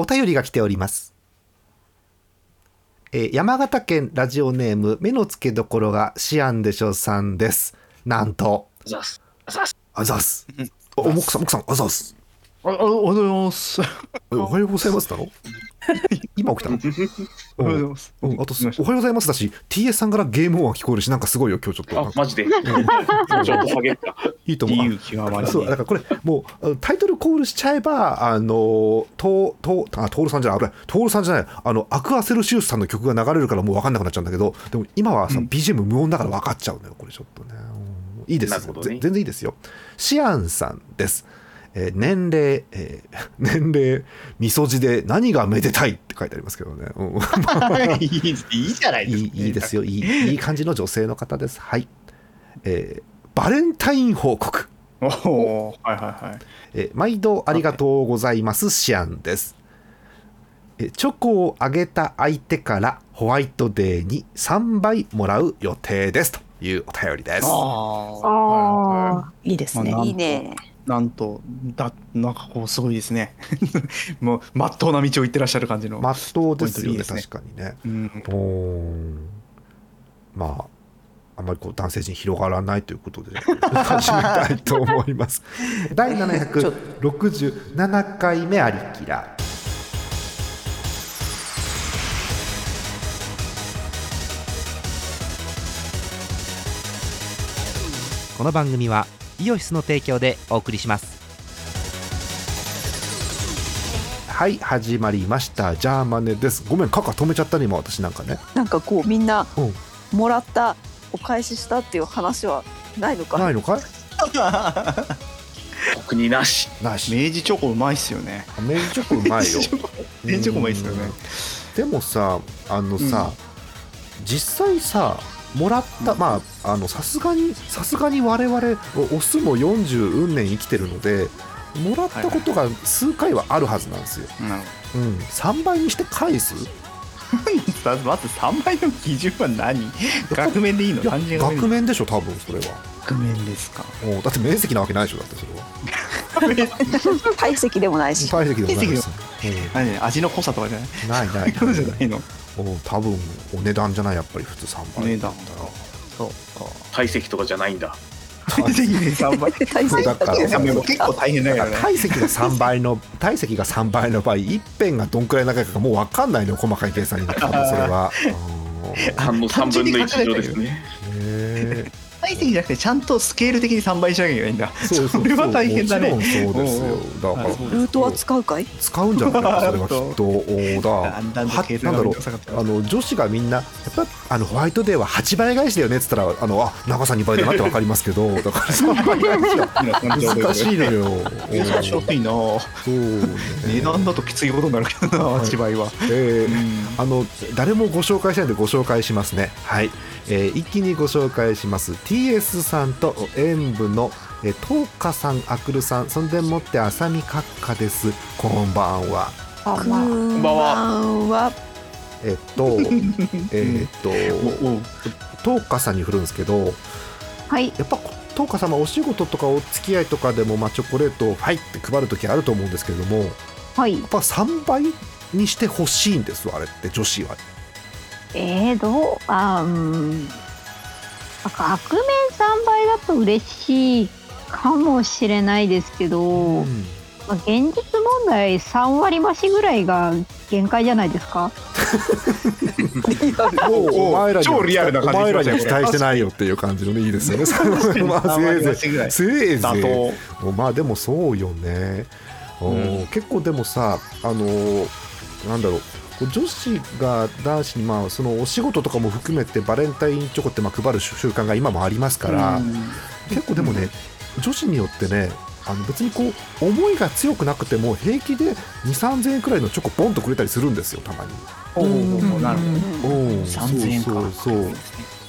お便りが来ております。えー山形県ラジオネーム目の付けどころがシアンでしょさんです。なんと、ざっす。ざっす。あざっす。お、もくさん、もくさん、あざっす。あ、あおはようございます。えおはようございますだろ？今起きたの？おはようございます。うん、あと、おはようございますだし、TS さんからゲーム音が聞こえるし、なんかすごいよ、今日ちょっと。あ、マジで？ちょっと下げるか。いいと思う。理由極まりそうだからこれもうタイトルコールしちゃえばあのととあトールさんじゃないあれトールさんじゃない。あのアクアセルシウスさんの曲が流れるからもう分かんなくなっちゃうんだけどでも今はさ、BGM 無音だから分かっちゃうのよこれちょっとね。うん。いいですね。ぜ全然いいですよ。シアンさんです、えー年齢、えー 年齢みそじで何がめでたいって書いてありますけどね、うん。いいいいじゃないいいいいですよ。いいいい感じの女性の方です。はい、えーバレンタイン報告。おおー。はいはいはい。えー毎度ありがとうございますシアンです。えーチョコをあげた相手からホワイトデーに3倍もらう予定です。というお便りです。あああ、いいですね。ま。あいいね。なんと、だ、なんかこう、すごいですね。もう、まっとうな道を行ってらっしゃる感じの。まっとうですよねね確かにねうん。まああまりこう男性陣広がらないということで始めたいと思います 第767回目ありきらこの番組はイオシスの提供でお送りします。はい始まりました。ジャーマネです。ごめんカカ止めちゃったね今私なんかね。なんかこうみんなうん。もらったお返ししたっていう話はないのか？ないのかい？特になし。ないし。明治チョコうまいっすよね。明治チョコうまいよ。明治チョコうまいっすよね。でもさあのさ、実際さもらった、まああのさすがにさすがに我々おオスも40運年生きてるのでもらったことが数回はあるはずなんですよ、なるうん、3倍にして返す？まず3倍の基準は何？額面でいいの？額面でしょ多分それは。額面ですか？おだって面積なわけないでしょだってそれは。体積でもないし。体積でもないです、何？ね味の濃さとかじゃない？うん、ないない。そういないの？お多分お値段じゃないやっぱり普通3倍値段そうか。体積とかじゃないんだ。体積で3倍。体積だからいやでも結構大変だだよね。から体積が3倍の体積が3倍の場合一辺がどんくらい長いかがもう分かんないのよ細かい計算になったらそれは。3の3分の1乗ですね体積じゃなくてちゃんとスケール的に3倍しなきゃいけないんだ。えそうそう。それは大変だね。もちろんそうですよ。だから。ルートは使うかい？使うんじゃない？か なそれはきっと。おだなんだろう。あの女子がみんなやっぱあのホワイトデーは8倍返しだよねっつったらあのあ長さ2倍だなって分かりますけどだから3倍返しは難しいのよ。難しいな。そうね。値段だときついことになるけどな8倍は。えあの誰もご紹介しないのでご紹介しますね。はい、えー一気にご紹介します TS さんと演舞のえートーカさんあくるさんそんでもってあさみ閣下です。こんばんは。こんばんは。えっと えっとトーカさんに振るんですけどはい。やっぱトーカ様お仕事とかお付き合いとかでも、まあ、チョコレートをはいって配る時あると思うんですけれどもやはい。っぱ3倍にしてほしいんですあれって女子は。えー、どうあうん額面3倍だと嬉しいかもしれないですけど、うんまあ、現実問題3割増しぐらいが限界じゃないですか？お前らに超リアルな感じお前らに期待してないよっていう感じのねいいですよね。まあせいぜいぐらいせいぜ妥いまあでもそうよね。おうん結構でもさあのーなんだろう。女子が男子にまあそのお仕事とかも含めてバレンタインチョコってまあ配る習慣が今もありますから、結構でもね女子によってねあの別にこう思いが強くなくても平気で2 3 0 0円くらいのチョコポンとくれたりするんですよたまに。おおおなるほど。うん3000円か。そうそうそう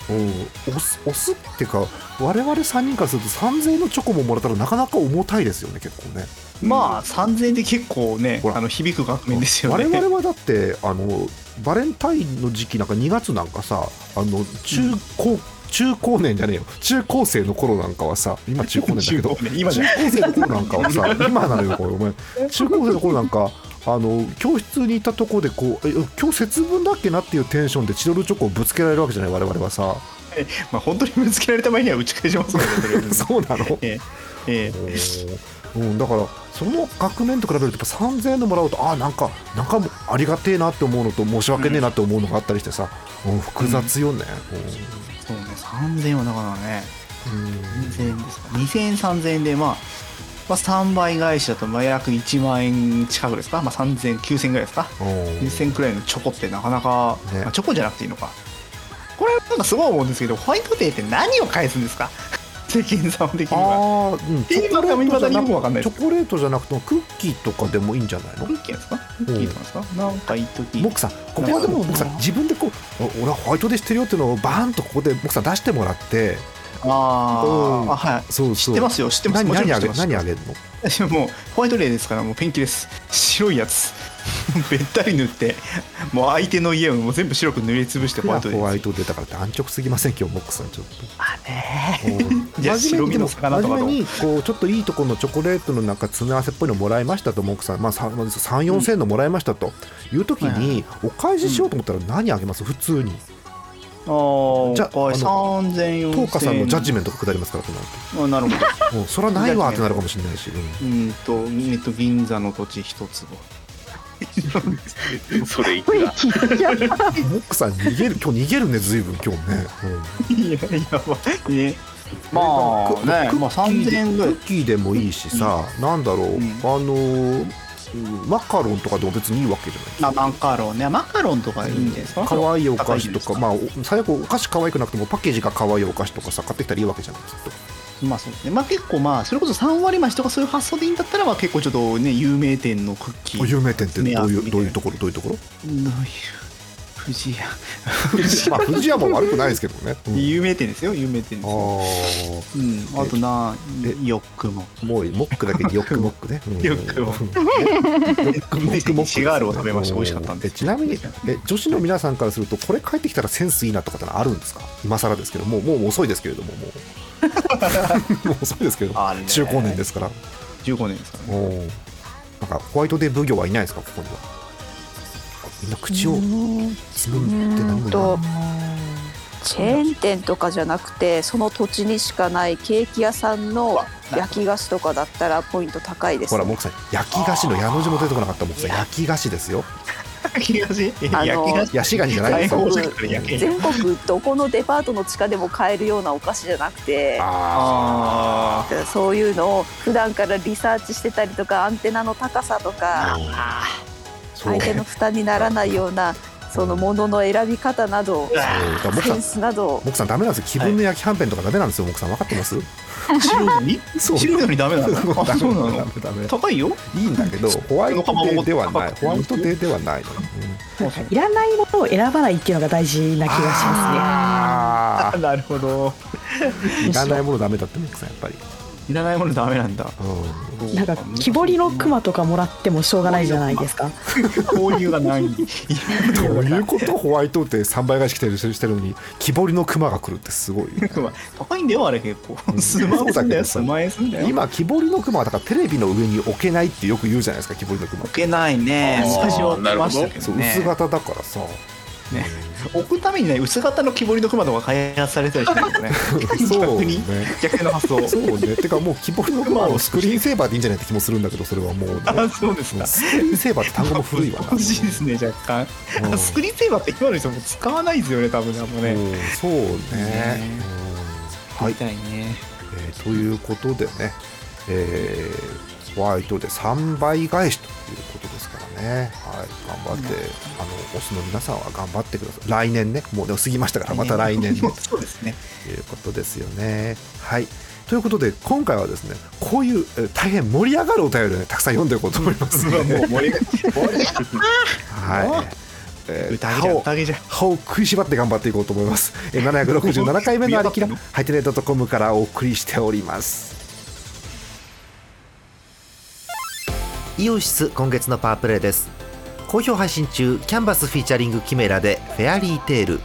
うん、押すっていうか我々3人からすると3000円のチョコももらったらなかなか重たいですよね結構ね。まあ3000円で結構ねあの響く額面ですよね。我々はだってあのバレンタインの時期なんか2月なんかさあの中高、中高年じゃねえよ。中高生の頃なんかはさ今中高年だけど 中高生の頃なんかはさ今なのよこれ。お前中高生の頃なんかあの教室にいたところでこうえ今日節分だっけなっていうテンションでチロルチョコをぶつけられるわけじゃない？我々はさ。まあ本当にぶつけられた場合には打ち返しますもんねそうなの？えええうん、だからその額面と比べるとやっぱ3000円のもらうとあなんかなんかありがてえなって思うのと申し訳ねえなって思うのがあったりしてさ、うん複雑よね、そうね3000円はなかなかねうん。2000円ですか？2000円3000円でまあまあ、3倍返しだとまあ約1万円近くですか、まあ、3000、9000円ぐらいですか、うん2000くらいのチョコってなかなか、ね。まあ、チョコじゃなくていいのか。これなんかすごい思うんですけど、ホワイトデーって何を返すんですか？世間様的には。ああ、うん、チョコチョコレートじゃなくてもクッキーとかでもいいんじゃないの？クッキーですか？クッキーとかですか、なんか一時。モクさんここはでもなるほどモクさん自分でこうお俺はホワイトで知ってるよっていうのをバーンとここでモクさん出してもらってああはい。そうそう。知ってますよ。知ってます。何何あげ何あげるの？私もうホワイトデーですからもうペンキです。白いやつ。べったり塗って。もう相手の家をもう全部白く塗りつぶしてホワイトデーホワイトでだから安直すぎません？今日モクさんちょっと。あねうんじゃあ白身の魚とかと真面目にこうちょっといいところのチョコレートのなんか詰め合わせっぽいのもらいましたとモクさん、まあ、3 4千円のもらいましたという時はいにお返ししようと思ったら何あげます？普通にあーじゃああの3000 4000トーカさんのジャッジメントが下りますからこの後。あなるほど。もうそれはないわってなるかもしれないし、うん。うんと、えっと、銀座の土地一坪。それいくら？モックさん逃げる今日逃げるねずいぶん今日ね、いや、やばい。ね。まあクね、クまあ3000円ぐらい。クッ。キーでもいいしさ、なんだろう、うん。あのーうんマカロンとかでも別にいいわけじゃないまあ、マカロンね。マカロンとかいいんですか？可愛いお菓子とか高いまあお最悪お菓子可愛くなくてもパッケージが可愛いお菓子とかさ買ってきたらいいわけじゃないですかまあそうですね。まあ結構まあ、それこそ3割増しとかそういう発想でいいんだったら、まあ結構ちょっとね、有名店のクッキー。有名店ってどういうどういうところどういうところ？どういう、富士屋。まあ富士屋も悪くないですけどね、うん。有名店ですよ、有名店ですよ。あうん。あとなえ、ヨックも。あもうモックだけにヨックモックね、うん。ヨックモックヨックモックモックシガールを食べました。美味しかったんでえちなみにえ女子の皆さんからするとこれ帰ってきたらセンスいいなとかってのあるんですか？今更ですけど。もうもう遅いですけれどももう。もう遅いですけど。中高年ですから。中高年ですからね。なんかホワイトデー奉行はいないですか？ここにはみんな口をつむって何もチェーン店とかじゃなくてその土地にしかないケーキ屋さんの焼き菓子とかだったらポイント高いです、ねほら、モクさん、焼き菓子の矢の字も出てこなかった、モクさん、焼き菓子ですよ。焼き菓子？な全国どこのデパートの地下でも買えるようなお菓子じゃなくてああそういうのを普段からリサーチしてたりとかアンテナの高さとかあ。相手の負担にならないようなそのものの選び方などそう。だからモクさんセン、スなど。モクさんダメなんですよ。気分の焼きはんぺんとかダメなんですよ、モクさん分かってます？あ白いのにそう。白にダメなの？あダメそうなダメのダメ。高いよ。いいんだけど、ホワイトデーではない。ホワイトデーではないの。いらないものを選ばないっていうのが大事な気がしますあ なるほど。ーいらないものダメだってモクさんやっぱり。いらないものダメなんだうね。なんか木彫りの熊とかもらってもしょうがないじゃないですか。交流がないん。どういうこと？ホワイトデー三倍返し来てるしてるのに木彫りの熊が来るってすごいよね。高いんだよあれ結構数万円すんだよ数万円すんだよ今木彫りの熊はだからテレビの上に置けないってよく言うじゃないですか木彫りの熊置けないねあー最初は置きましたけそうどね薄型だからさ、ね。置くためにね薄型の木彫りの熊とか開発されたりしてるんですね。そうね。逆の発想。そうね。てかもう木彫りの熊をスクリーンセーバーでいいんじゃないって気もするんだけどそれはもう、ね、あそうですか。スクリーンセーバーって単語も古いわ。な欲しいですね若干。うん。スクリーンセーバーって今の人も使わないですよね多分ね。あんまねうんそうね。ね。うんはいね。えーということでね、えーホワイトで3倍返しということね、はい、頑張って、あのオスの皆さんは頑張ってください。来年ね。もうでも過ぎましたからまた来年。ね。そうですね。ということですよね。はい。ということで今回はですねこういうえー大変盛り上がるお便りをねたくさん読んでいこうと思います。ので、もう盛り上が はい。えー歯を歯を食いしばって頑張っていこうと思います。えー767回目のありきら ハイテネットコムからお送りしております。イオシス今月のパワープレイです。好評配信中キャンバスフィーチャリングキメラでフェアリーテール。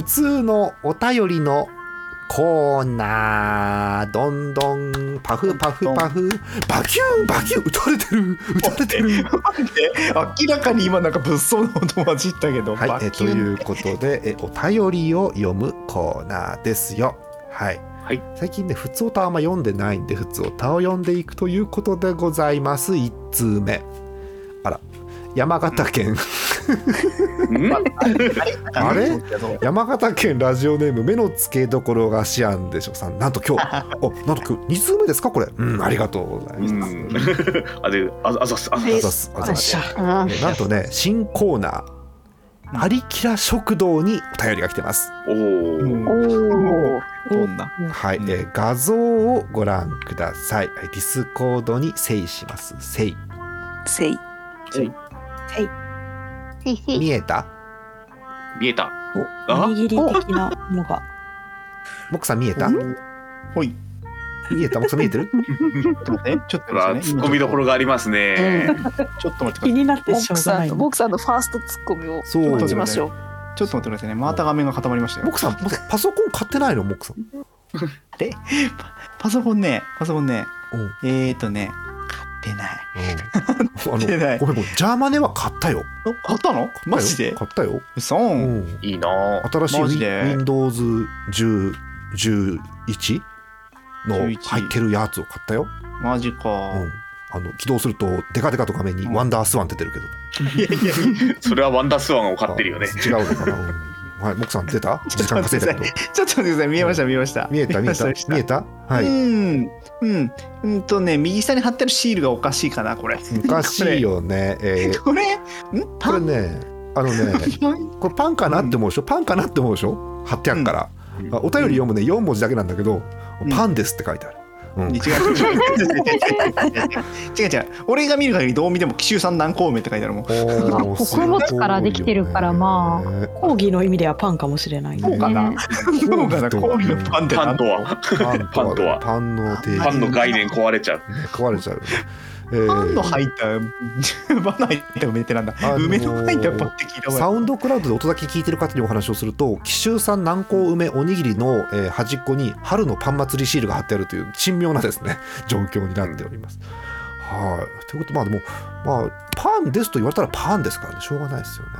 普通のお便りのコーナー。どんどんパフパフパフ。バキューンバキュー撃たれてる。撃たれてる。明らかに今なんか物騒な音混じったけど、はい、えということでえお便りを読むコーナーですよ。はい、はい。最近ね普通歌あんま読んでないんで普通歌を読んでいくということでございます。1通目。あら。山形県。ん あれ？山形県ラジオネーム目の付けどころがシアンでしょ？さん。なんと今日。おなんと今日2通目ですか？これ。うんありがとうございます、うん。あでああざっす。あざす。す。あざっす。なんとね新コーナー「アリキラ食堂」にお便りが来てます。おおどんな？はい、うん。えー画像をご覧ください。はいディスコードに「せい」します「せいせいせいせ」い見えた？見えた。おあ？おにぎり的なのが。モクさん見えた？ほい。見えた？モクさん見えてる？ちょっと待ってちょっとほら待ってね。突っ込みどころがありますね。ちょっと待ってください。気になってしょうがない。モクさんのファーストツッコミを。そう。待ちましょう。ちょっと待ってくださいね。また画面が固まりましたよ。モクさんモクさんパソコン買ってないの？モクさんでパソコンねパソコンね。うん。えーとね買ってない。うん。あ買ってない。のごめんごめん。ジャーマネは買ったよ。お買ったのマジで？買ったよ。嘘。うん。いいな。新しいマジで？Windows 10 11の11入ってるやつを買ったよ、マジか。うん、あの起動するとデカデカと画面にうん。ワンダースワン出てるけど、いやいや。それはワンダースワンを買ってるよね。あ違うのかな、うんはいモクさん出た？時間稼いだけど。ちょっと待ってください。見えました。見えました。見えた見えた。見えた？はい。うん。うん。うんとね右下に貼ってあるシールがおかしいかなこれ。おかしいよね。えー。これん？これねあのね これパンかなって思うでしょ？パンかなって思うでしょ？貼ってあるから、お便り読むね。4文字だけなんだけどうん。パンですって書いてある、う、違う違う違う。俺が見る限りどう見ても紀州さん何孔明って書いてあるもん。穀物からできてるからまあ。講義の意味ではパンかもしれない、そうかなそうかな講義のパンってパンとは。パンとは。パンの概念壊れちゃう。壊れちゃうパンの入ったバナ入った梅ってなんだ、あのー梅の入ったパンって聞いたサわウンドクラウドで音だけ聞いてる方にお話をすると紀州産南高梅おにぎりの、えー端っこに春のパン祭りシールが貼ってあるという珍妙なですね 状況になっております。はい。ということまあでもまあパンですと言われたらパンですからね。しょうがないですよね。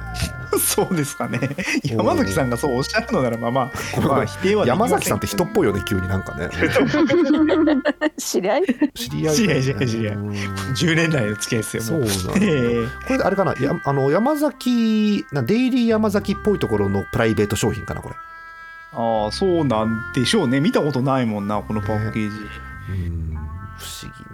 そうですかね。山崎さんがそうおっしゃるのならまあまあ、まあ、否定はできませ山崎さんって人っぽいよね急になんかね。知り合い？知り合い知り合い知り合い知り合い。うん。10年来の付き合いですよそう。もうなんだええこれであれかなやあの山崎なデイリー山崎っぽいところのプライベート商品かなこれ。ああそうなんでしょうね。見たことないもんなこのパッケージ、うん。不思議ね。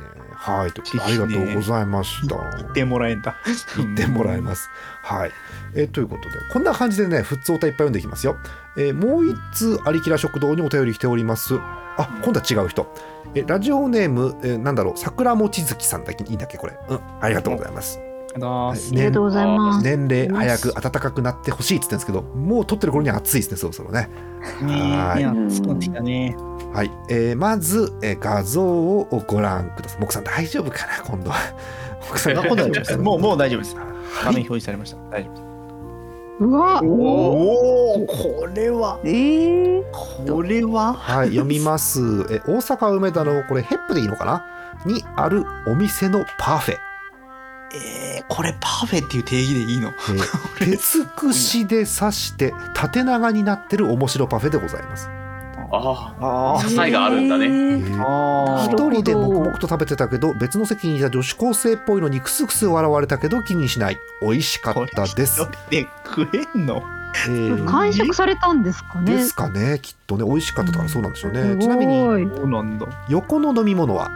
はい、と不ありがとうございました。言ってもらえんだ 言ってもらえます。はい。えーということで、こんな感じでね、普通おたいっぱい読んでいきますよ。えーもう一通、ありきら食堂にお便り来ております。あ、今度は違う人。えラジオネーム、えーなんだろう、桜餅月さんだけいいんだっけ、これ。うん、ありがとうございます。あはいありがとうございます。年齢早く暖かくなってほしいって言ってるんですけど、もう撮ってる頃には暑いですね、そろそろね。はい。ねいやそうなってきたね。はい、えーまず、えー画像をご覧ください。木さん大丈夫かな、今度。は。木さんあ今度は大丈夫です。もうもう大丈夫です。画はい。面表示されました。大丈夫です。うわおおこれは。えー、これは？はい、読みます。え大阪梅田のこれヘップでいいのかな？にあるお店のパフェ。えー、これパフェっていう定義でいいの？えー 鉄串で刺して縦長になってる面白パフェでございます。あああ支えがあるんだね。ええー。一人で黙々と食べてたけど別の席にいた女子高生っぽいのにクスクス笑われたけど気にしない。美味しかったです、で食えんの？えー。完食されたんですかね。ですかねきっとね。美味しかったからそうなんでしょうね、すちなみにごい。そうなんだ、横の飲み物は？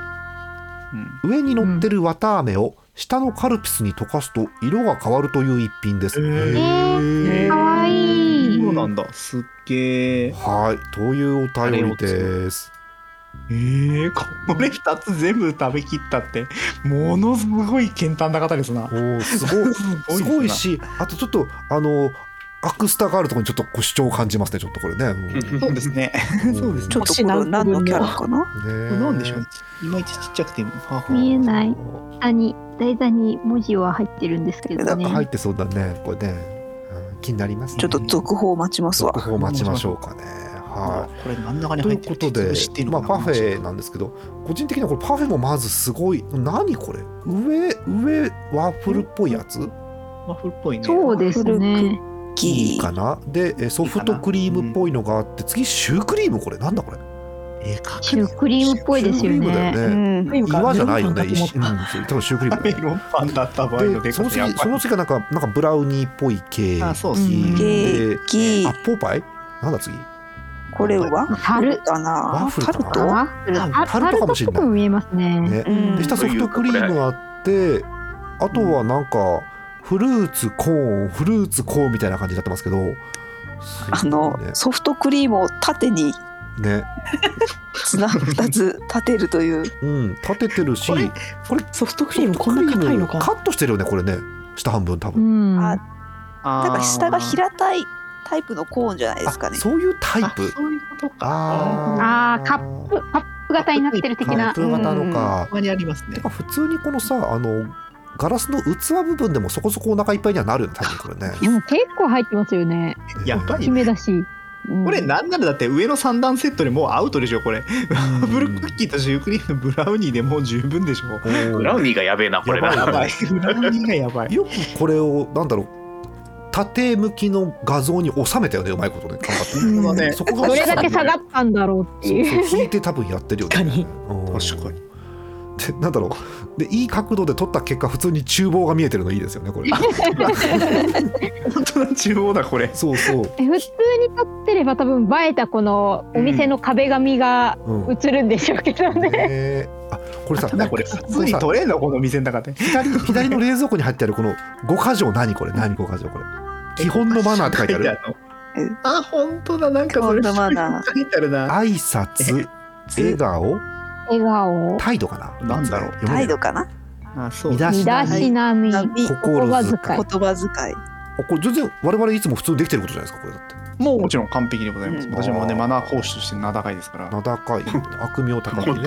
うん、上に乗ってる綿飴を下のカルピスに溶かすと色が変わるという一品です。へー。かわいい。そうなんだ。すっげえはい、というお便りです。えー、これ2つ全部食べきったってものすごい簡単な方ですな。おーすごい。すごいし、あとちょっとあのアクスタがあるところにちょっとこう主張を感じますね。ちょっとこれね。うん。そうですね。そうですね。ちょっとこれ何のキャラかなねなんでしょ？ういまいちちっちゃくて見えない。下に台座に文字は入ってるんですけどね。入ってそうだね。これね。うん。気になりますね。ちょっと続報待ちますわ。続報待ちましょうかね。はこれ真ん中いといに入ってる？うことで知ってるまあパフェなんですけど個人的にはこれパフェもまずすごい。何これ？上上ワッフルっぽいやつ？ワッフルっぽいね。そうですね。ギーかな？でえソフトクリームっぽいのがあって次シュークリームこれなんだこれ？えー、かシュークリームっぽいですよシュークリームだよね。ねうん。岩じゃないよねうん多分シュークリームだよメロンパンだった場合のででその次その次がなんかなんかブラウニーっぽいケーキあそうっすケーキあポーパイ？なんだ次？これはタルかな？ワッフルか？なタルト？ワッフルタルトかもしれないタルトっぽく見えますね。ね。うん。で下ソフトクリームがあってあとはなんかフルーツコーンフルーツコーンみたいな感じになってますけど。あのね。ソフトクリームを縦にね。つな2つ立てるという。うん立ててるし。これこれソフトクリームこんな硬いのか。カットしてるよねこれね。下半分多う分ん。ああだから下が平たいタイプのコーンじゃないですかね。あそういうタイプ。そういうことか。ああーカップカップ型になってる的カなッ。プ型のたかまにありますね。てか普通にこのさあのガラスの器部分でもそこそこお腹いっぱいにはなるよね多分これね。でも結構入ってますよね。やっぱりきめだし。うん。これなんならだって上の3段セットでもうアウトでしょこれ。うん。ブルクッキーとシュークリームブラウニーでもう十分でしょ。ブラウニーがやべえな、これな。やばやばい。ブラウニーがやばい。よくこれをなんだろう縦向きの画像に収めたよねうまいことね。頑張ってうんそこがどれだけ下がったんだろうってそう。いう。そう引いて多分やってるよね。確かにうん確かにでなんだろう。でいい角度で撮った結果普通に厨房が見えてるのいいですよねこれ。本当だ中央だこれ。そうそう、え普通に撮ってれば多分映えたこのお店の壁紙がうん。映るんでしょうけどね。ねあこれさこれ普通に取れんのこの店の中で。左左の冷蔵庫に入ってあるこの5箇条何これ？何5箇条これ？基本のマナーって書いてある？うんあ本当だ。なんかそれ基本のマナー。書いてあるな。挨拶笑顔？笑顔、態度かな？なんだろう？態度かな？あそう。身だし。なみ、はい。言心葉遣い。言葉遣い。あこれ全然我々いつも普通にできてることじゃないですかこれだってもうもちろん完璧でございます、うん。私もねマナー講師として名高いですから。名高い。悪名高いね。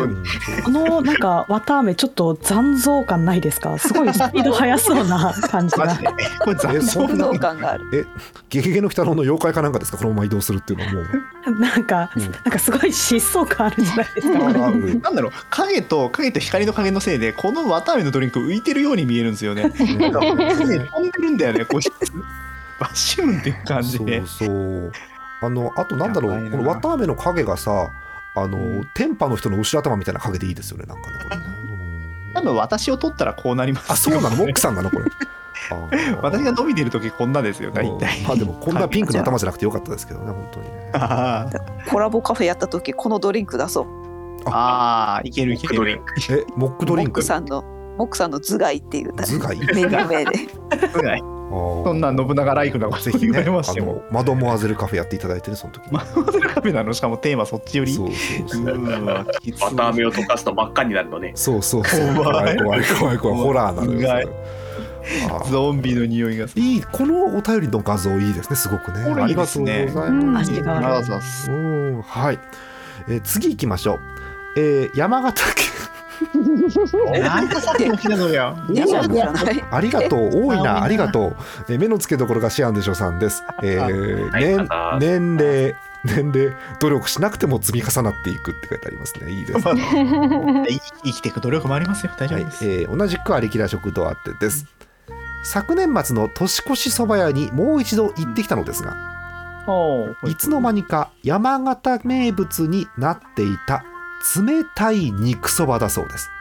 このなんか綿あめちょっと残像感ないですか？すごいスピード速そうな感じが。マジで。これ残像感がある。ゲゲゲの鬼太郎の妖怪かなんかですか？このまま移動するっていうのはもう、なんかうん。なんかすごい疾走感あるじゃないですか。ある なんだろう。影と影と光の影のせいでこの綿あめのドリンク浮いてるように見えるんですよね。なんかね飛んでるんだよねこいつ。バッシュンっていう感じ。で。そうそう。あのあとなんだろうな。この綿あめの影がさあの、うん。天パの人の後ろ頭みたいな影でいいですよねなんかねこれね。多分私を取ったらこうなりますよ。あそうなの？モックさんなの？これ。私が伸びてる時こんなですよ大体。まあでもこんなピンクの頭じゃなくてよかったですけどね本当にコラボカフェやった時このドリンク出そう。あーいけるいける。ドリンク。えモックドリンモッククさんのモックさんの頭蓋っていう頭蓋？メニュー名で そそんな信長ライクなこと言わねあれましても。のマドモアゼルカフェやっていただいてねその時。にマドルカフェなのしかもテーマそっちより。そうそうそうーわきつい綿あめを溶かすと真っ赤になるのね。そうそうそう。怖怖いい怖い怖い怖い。ホラーなのよ。ゾンビの匂いが。いいこのお便りの画像いいですねすごくね。これいいですね。ありがとうございます、ありがとうございます。うんはい、えー次行きましょう、えー山形県 なんかさっきも来たのよ。ありがとう。多いなな。ありがとう、えー目の付けどころがシアンでしょさんです、えーはい年あ年齢年齢努力しなくても積み重なっていくって書いてありますね。いいですね。ま あ生きていく努力もありますよ。大丈はい夫です。えー同じくありきら食堂あってです。昨年末の年越しそば屋にもう一度行ってきたのですがいつの間にか山形名物になっていた冷たい肉そばだそうです。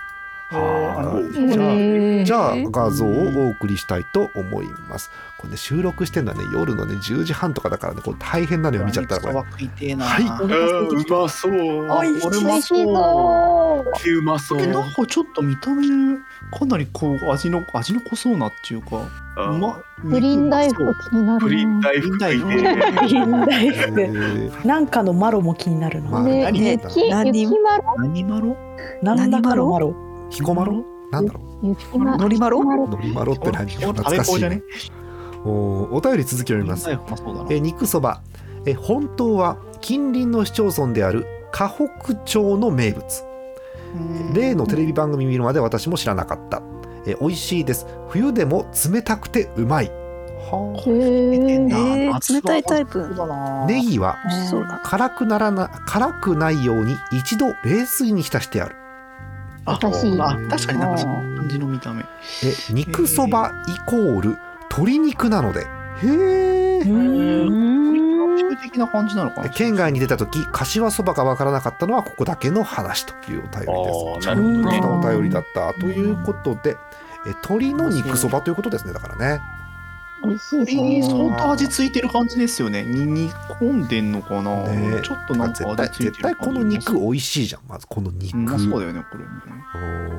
はいじゃあへーじゃあ画像をお送りしたいと思います。これね収録してるのはね夜のね10時半とかだからねこれ大変なのよ見ちゃったらこれ。肉そば食いてえな。はいうん、うまそう。あ、これも美味しそう。そう。うまそう。えなんかちょっと見た目かなりこう味の味の濃そうなっていうか、うまプリン大福気になるな。プリン大福食いてプリン大え福ーなんかのマロも気になるなまあね、何雪何雪まろ何マロ？なんだかのマロ？彦摩呂なんだろ雪まのりまろうのりまろって何？食懐かしいべこじゃね？おお便り続きを読みます。えー肉そば。えー本当は近隣の市町村である河北町の名物。例のテレビ番組見るまで私も知らなかった、えー美味しいです。冬でも冷たくてうまい。はへー。えー、冷たいタイプ。ネギは。辛くならな辛くないように一度冷水に浸してある。あ確かになんかその感じの見た目。え肉そばイコール鶏肉なので。へえ中的な感じなのかな県外に出た時柏そばがわからなかったのはここだけの話というお便りです。あーなるほどね。ちゃんとしたお便りだったということでえ鶏の肉そばということですねだからね美味しい相当味付いてる感じですよね。に煮込んでんのかな、ね。ちょっとなんか絶対味付いてる絶対この肉美味しいじゃんまずこの肉、うん、まあそうだよね、これね。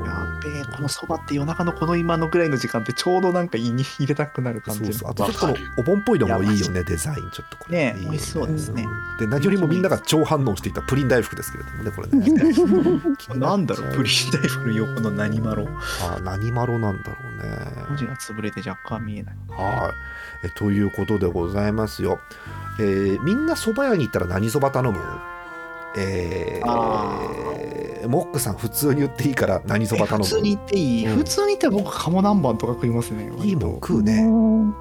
やっべえ、このそばって夜中のこの今のぐらいの時間ってちょうどなんか胃に入れたくなる感じそうそう。あとちょっとこのお盆っぽいのもいいよねデザインちょっとこれ。いいよね。美味しそうですね。んで何よりもみんなが超反応していたプリン大福ですけれどもねこれ ね。なんだろう、プリン大福の横の何マロ？あ何マロなんだろうね。文字が潰れて若干見えない。はいえということでございますよ、えーみんな蕎麦屋に行ったら何蕎麦頼む？えあー、モックさん普通に言っていいから何蕎麦頼む？普通に言っていい、うん。普通に言ったら僕、鴨南蛮とか食いますね。いいもん食うね。うん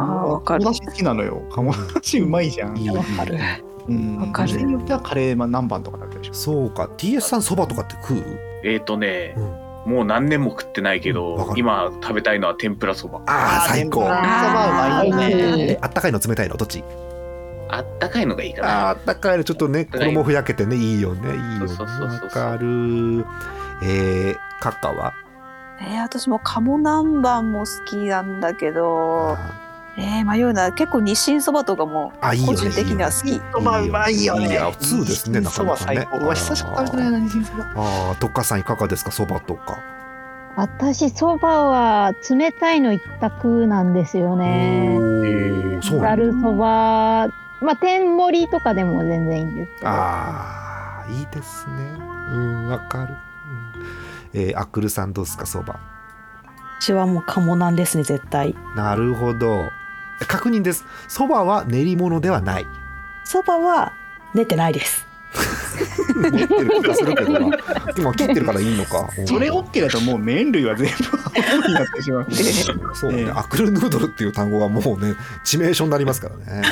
あーわかる。鴨だし好きなのよ。鴨だしうまいじゃん。わかる。うん。わかる。店によってはカレーま南蛮とかだったでしょ。そうか。TS さん蕎麦とかって食う？えーとねう、もう何年も食ってないけど、る。今食べたいのは天ぷらそば。ああ最高。天ぷらそばうまいよね。えあったかい。の冷たいの？どっち？あったかいのがいいかな。あったかいのちょっとね衣ふやけてねいいよね。いいよね。わかる。えー、カッカは？えー、私も鴨南蛮も好きなんだけど、えー、迷うな。結構日清そばとかもあいいよね。個人的には好き。そばうまいよね。いや通ですねなかなかね。そば最高。うわ、久しく食べてないな、日清そば。ああとっかさんいかがですか蕎麦とか。私そばは冷たいの一択なんですよね。ざるそば。まあ天盛りとかでも全然いいんですけど。ああいいですね。うんわかる、うん、えー、アクルさんどうですか蕎麦私はもう鴨なんですね絶対。なるほど確認です。蕎麦は練り物ではない。そばは練ってないです。持ってる気がするけどな。今切ってるからいいのか。それ OK だともう麺類は全部になってしまう。そうね、ええ。アクルヌードルっていう単語はもうね致命傷になりますからね。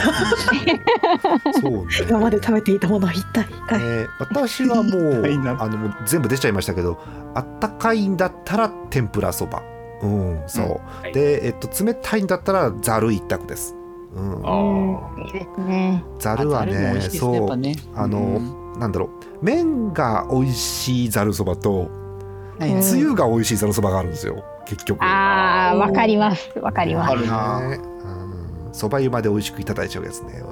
そうね。今まで食べていたものは一体えー私はもうはいなあのもう全部出ちゃいましたけどあったかいんだったら天ぷらそばうんそう、はい。で、えっと、冷たいんだったらざる一択です、うん、あうんいいですね。ざるはねそう。ね。あの、なんだろう。麺が美味しいざるそばとはい。はいつゆが美味しいざるそばがあるんですよ。結局。あーわかります。わかります。あるな。ね。うん。そば湯まで美味しくいただいちゃうやつね、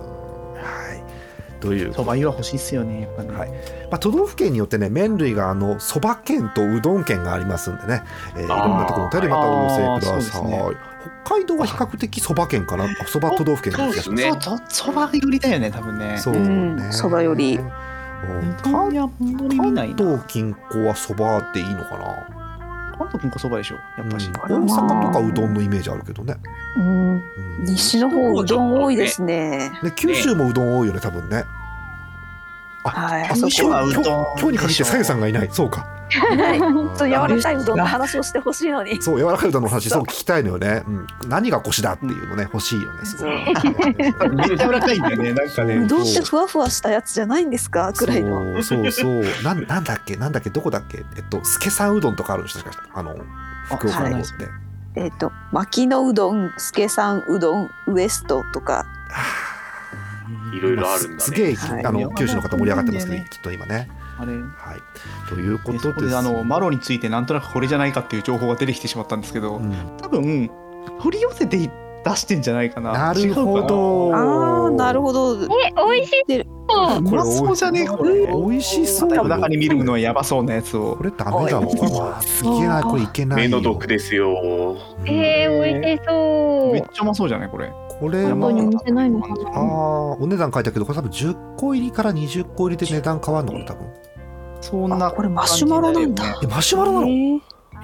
という。そば湯は欲しいっすよね、やっぱね。はい。まあ、都道府県によってね麺類があのそば県とうどん県がありますんでね、えーいろんなところのお便りまたお寄せください、北海道は比較的そば県かな？そば都道府県な気がします。ね。そう、そば寄りだよね、多分ね。そううんねそばより。うん。関。東近郊はそばでいいのかな、関東近郊そばでしょ、やっぱし。うん。大阪とかうどんのイメージあるけどね、うん。うん。西の方うどん多いですね。ね九州もうどん多いよね多分ねはい。あそこ今日はうどん今日今日に限ってさゆさんがいない。そうか。はい。ちょっと柔らかいうどんの話をしてほしいのに。そう柔らかいうどんの話そう。聞きたいのよね、うん、何が腰だっていうのね欲しいよねすごいめっちゃ柔らかいんだよね、なんかね。う。どんってふわふわしたやつじゃないんですかくらいの。そうそう。そうなんなんだっけ？なんだっけ？どこだっけ？えっと助さんうどんとかあるんですかあの福岡の方って、えっ、と牧野うどん、助さんうどん、ウエストとか。いろいろあるんだね。すげえ、はいあの九州の方盛り上がってますねねきっと今ねあれ。はいということですであのマロについてなんとなくこれじゃないかっていう情報が出てきてしまったんですけど、うん多分取り寄せて出してんじゃないかな。なるほどああ、なるほど。え美味しでそううまそうじゃねえこれ。美味しそうお腹に見るのはやばそうなやつをこ。れダメだわいけないこれいけない目よの毒ですよ。うんえー、美味しそうめっちゃうまそうじゃないこれ。これ本当にお店ないのかな。ああお値段書いたけどこれ多分10個入りから20個入りで値段変わるのかな多分。そんなあこれマシュマロなんだ。えマシュマロなの？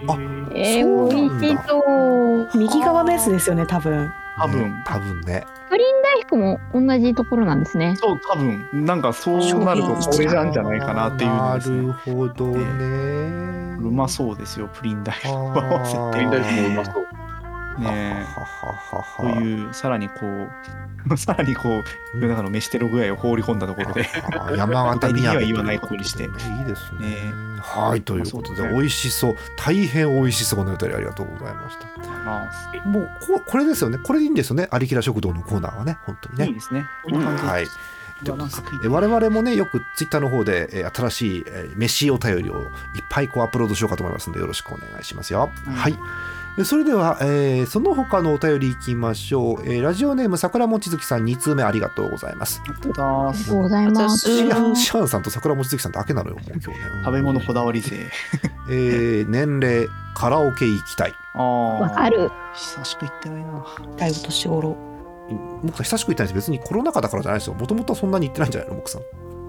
あえー、美味しそう右側のやつですよね多分。多分。ね多分ね。プリン大福も同じところなんですね。そう多分。なんかそうなるとこれなんじゃないかなっていうのですね。なるほどね。うまそうですよプリン大福 プリン大福もうまそう。ね。はははとは。いうさらにこう さらにこう世の中の飯テロ具合を放り込んだところであ山形には言わないことにして。いいですね。ね。はいということで美味しそう。大変美味しそうなお便りありがとうございました。まもうここれですよね。これでいいんですよね。有木ら食堂のコーナーはね。本当にね。あいいですね。はい。うわなんか食いえ我々もねよくツイッターの方で、えー新しい、えー飯お便りをいっぱいこうアップロードしようかと思いますのでよろしくお願いしますよ、うん。はい。えそれでは、えーその他のお便りいきましょう、えーラジオネーム桜餅月さん2通目ありがとうございます。ありがとうございます。シアンシアンさんと桜餅月さんだけなのよもう今日ね。食べ物こだわり勢えー年齢カラオケ行きたい。ああわかる。久しく行ってないな。だいぶ年頃。僕さん久しく行ったんです別にコロナ禍だからじゃないですよ。もともとそんなに行ってないんじゃないの僕さん。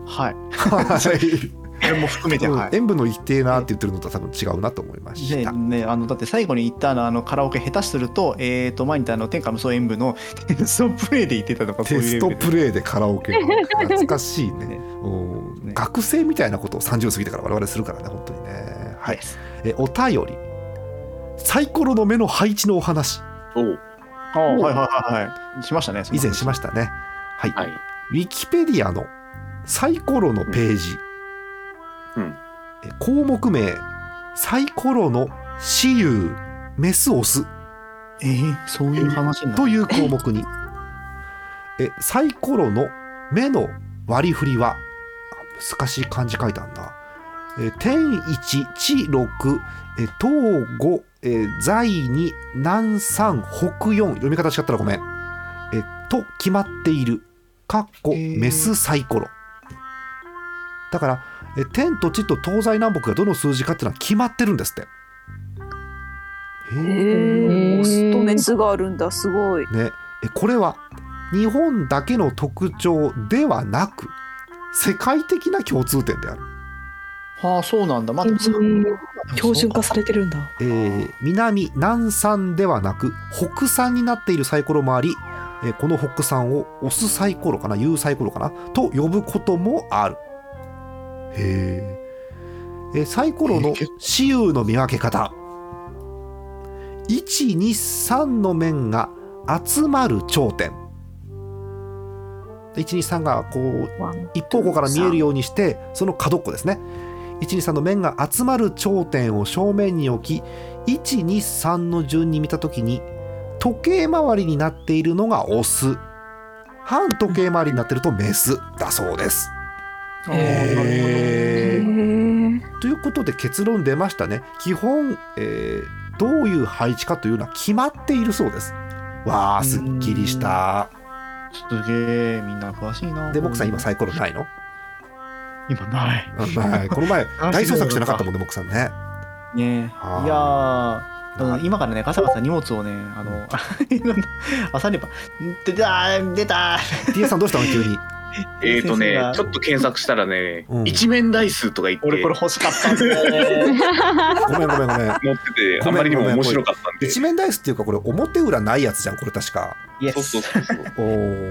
はい。はい。これも含めてはい。塩分の一定なって言ってるのとは多分違うなと思いましねた、ね、あのだって最後に言ったあのあのカラオケ下手すると,、えー、と前に言ったあの天下無双演舞の テストプレイで言ってたとかそうテストプレイでカラオケ懐かしいね。ね。うん。ね。学生みたいなことを30過ぎてから我々するからね本当にね。はい。えお便り。サイコロの目の配置のお話。おいはいはいはい。しましたね以前しまししたね。はい、はい。ウィキペディアのサイコロのページ、うん。え項目名サイコロの雌雄メスオス。えー、そういう話という項目に。えサイコロの目の割り振りはあ難しい漢字書いてあるな。え天一地六え東五え在二南三北四。読み方違ったらごめん。えと決まっている。かっこメスサイコロだからえ天と地と東西南北がどの数字かっていうのは決まってるんですって。へえオスとメスがあるんだすごい。ね、えこれは日本だけの特徴ではなく世界的な共通点である、はあそうなんだ。まあ、えー標準化されてるんだ。えー南南山ではなく北山になっているサイコロもあり、えーこの北山をオスサイコロかな有サイコロかなと呼ぶこともあるへー。えーサイコロの雌雄の見分け方。123の面が集まる頂点。123がこう一方向から見えるようにしてその角っこですね。123の面が集まる頂点を正面に置き123の順に見た時に時計回りになっているのがオス。反時計回りになってるとメスだそうです。あーということで結論出ましたね。基本、えーどういう配置かというのは決まっているそうです。わあすっきりした。すげえみんな詳しいな。で僕さん今サイコロないの、今ない。うんはい。この前 あ大捜索してなかったもんね僕さんね。ね。はあ。いや今からねガサガサ荷物をねあの 朝にば出た出た T.A. さんどうしたの？急に。えーとねちょっと検索したらね、うん一面台数とか言って俺これ欲しかったんだよ ねごめんごめんごめん。載ってて、あまりにも面白かったんで。一面ダイスっていうかこれ表裏ないやつじゃんこれ確か。イエそうそうスそうそう。お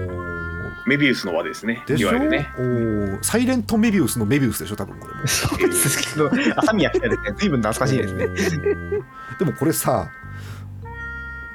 ーメビウスの輪ですね。でしょ？いわゆるね。おーサイレントメビウスのメビウスでしょ多分これも。そうですけど朝宮来たですね随分懐かしいですねでもこれさ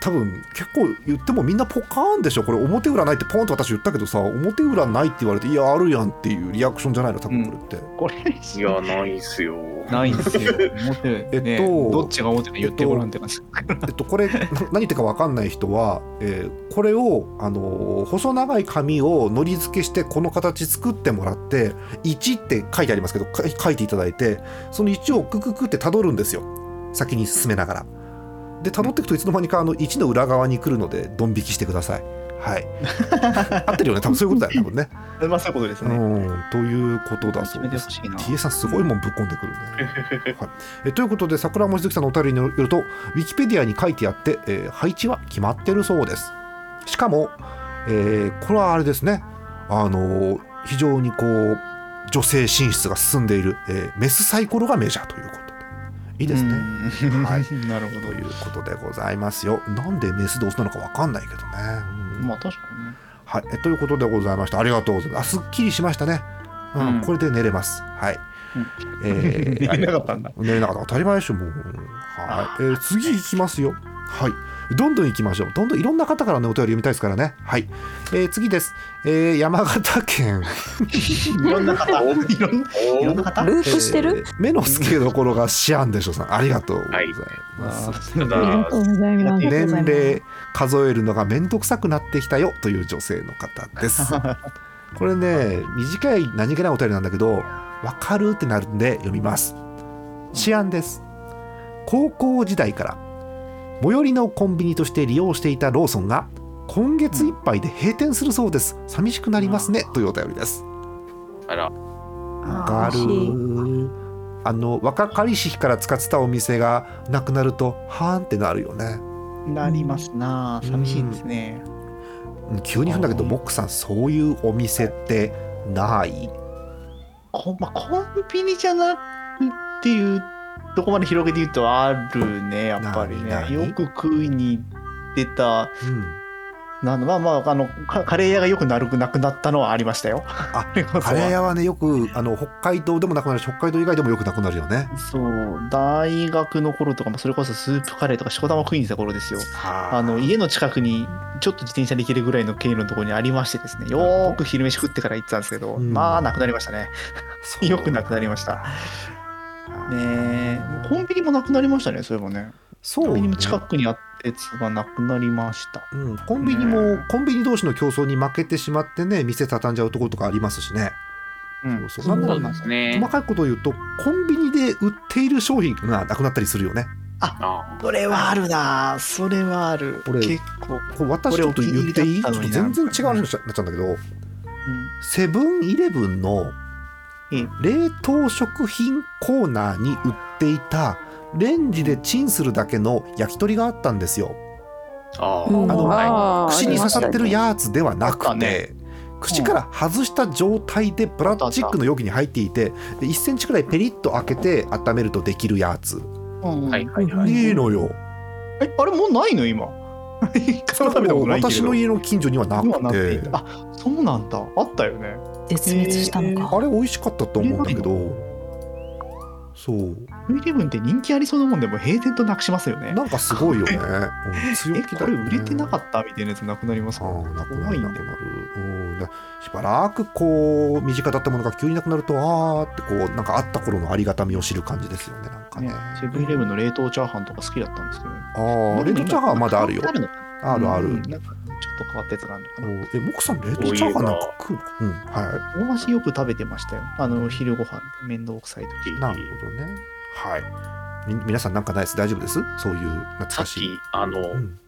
多分結構言ってもみんなポカーンでしょこれ表裏ないってポンと私言ったけどさ表裏ないって言われていやあるやんっていうリアクションじゃないの？多分これって。これいや、ないっすよ。ないんですよ表 えっとねどっちが表か言ってごらんって感じえっと、これな何言ってるか分かんない人は、えーこれを、あのー細長い紙をのり付けしてこの形作ってもらって1って書いてありますけどか書いていただいてその1をクククってたどるんですよ先に進めながら。でたどっていくといつの間にかあの1の裏側に来るのでドン引きしてください。はい、合ってるよね多分そういうことだよね多分ね。まあそういうことですねうんということだそうです T.A. さんすごいもんぶっ込んでくるね。はい、えということで桜文字月さんのお便りによるとウィキペディアに書いてあって、えー配置は決まってるそうです。しかも、えーこれはあれですねあのー非常にこう女性進出が進んでいる、えーメスサイコロがメジャーということでいいですね。うんはい なるほということでございますよ。なんでメスでオスなのかわかんないけどね。まあ確かにねはい、えということでございました。ありがとうございます。あすっきりしましたね。うんうんこれで寝れます。はい。うんえー 寝れなかったんだ寝れなかった当たり前でしょもう。はい。えー次いきますよ。はい。どんどん行きましょう。どんどんいろんな方からねお便り読みたいですからね。はい、えー次です、えー山形県。いろんな方。いろんいろんな方。ループしてる、えー目の付けどころがシアンでしょさん。ありがとうございます、あーたありがだとうございます。年齢数えるのがめんどくさくなってきたよという女性の方です。これね短い何気ないお便りなんだけどわかるってなるんで読みます。シアンです。高校時代から最寄りのコンビニとして利用していたローソンが今月いっぱいで閉店するそうです。寂しくなりますね。というお便りです。あら、わかる。あの若かりし日から使ってたお店がなくなるとはーんってなるよね。なりますな。寂しいですね。うん急に踏んだけどモックさんそういうお店ってない。こまあ、コンビニじゃなくっていうとこまで広げて言うとあるねやっぱりね。よく食いに行ってた。うん。なまあまああのカカレー屋がよくなるなくなったのはありましたよ。あ カレー屋はねよくあの北海道でもなくなる。し北海道以外でもよくなくなるよね。そう。大学の頃とかもそれこそスープカレーとかしこたま食いに行った頃ですよ。あ。の家の近くにちょっと自転車で行けるぐらいの経路のところにありましてですね。よーく昼飯食ってから行ってたんですけど、うん。まあなくなりましたね。よくなくなりましたねえ。コンビニもなくなりましたねそういえばね。そうね。コンビニも近くにあったやつがなくなりました。うん、コンビニもコンビニ同士の競争に負けてしまってね店畳んじゃうところとかありますしね。うん。そうそう。そうですね。細。かいことを言うとコンビニで売っている商品がなくなったりするよね。あそれはあるな。それはある。俺結構、これ私ちょっと言っていい？全然違う話になっちゃうんだけどうん。セブンイレブンのええ冷凍食品コーナーに売っていたレンジでチンするだけの焼き鳥があったんですよ。あのあー串に刺さってるやつではなくてね、口から外した状態でプラスチックの容器に入っていて1センチくらいペリッと開けて温めるとできるやつ。いはいはい。いいのよ。えあれもうないの？今。一回も食べたことないけれど私の家の近所にはなくて。あそうなんだ。あったよね絶滅したのか。あれ美味しかったと思うんだけど。そう。イレブンって人気ありそうなもんでも平然となくしますよね。なんかすごいよね、うん、強え気だよね。これ売れてなかったみたいなやつなくなりますかああなくなるなくなる、うん、だしばらくこう身近だったものが急になくなるとあーってこうなんかあった頃のありがたみを知る感じですよねなんかね。ねセブンイレブンの冷凍チャーハンとか好きだったんですけど。ねああ冷凍チャーハンはまだあるよ。あるある、うん。なんかちょっと変わったやつがあるのかな。おえモクさん冷凍チャーハンなんか食うの？うん。は大橋よく食べてましたよ。あの昼ご飯で面倒くさい時。いなるほどね。はい。み皆さんなんかないです大丈夫です？そういう懐かしい。き、あの、うん、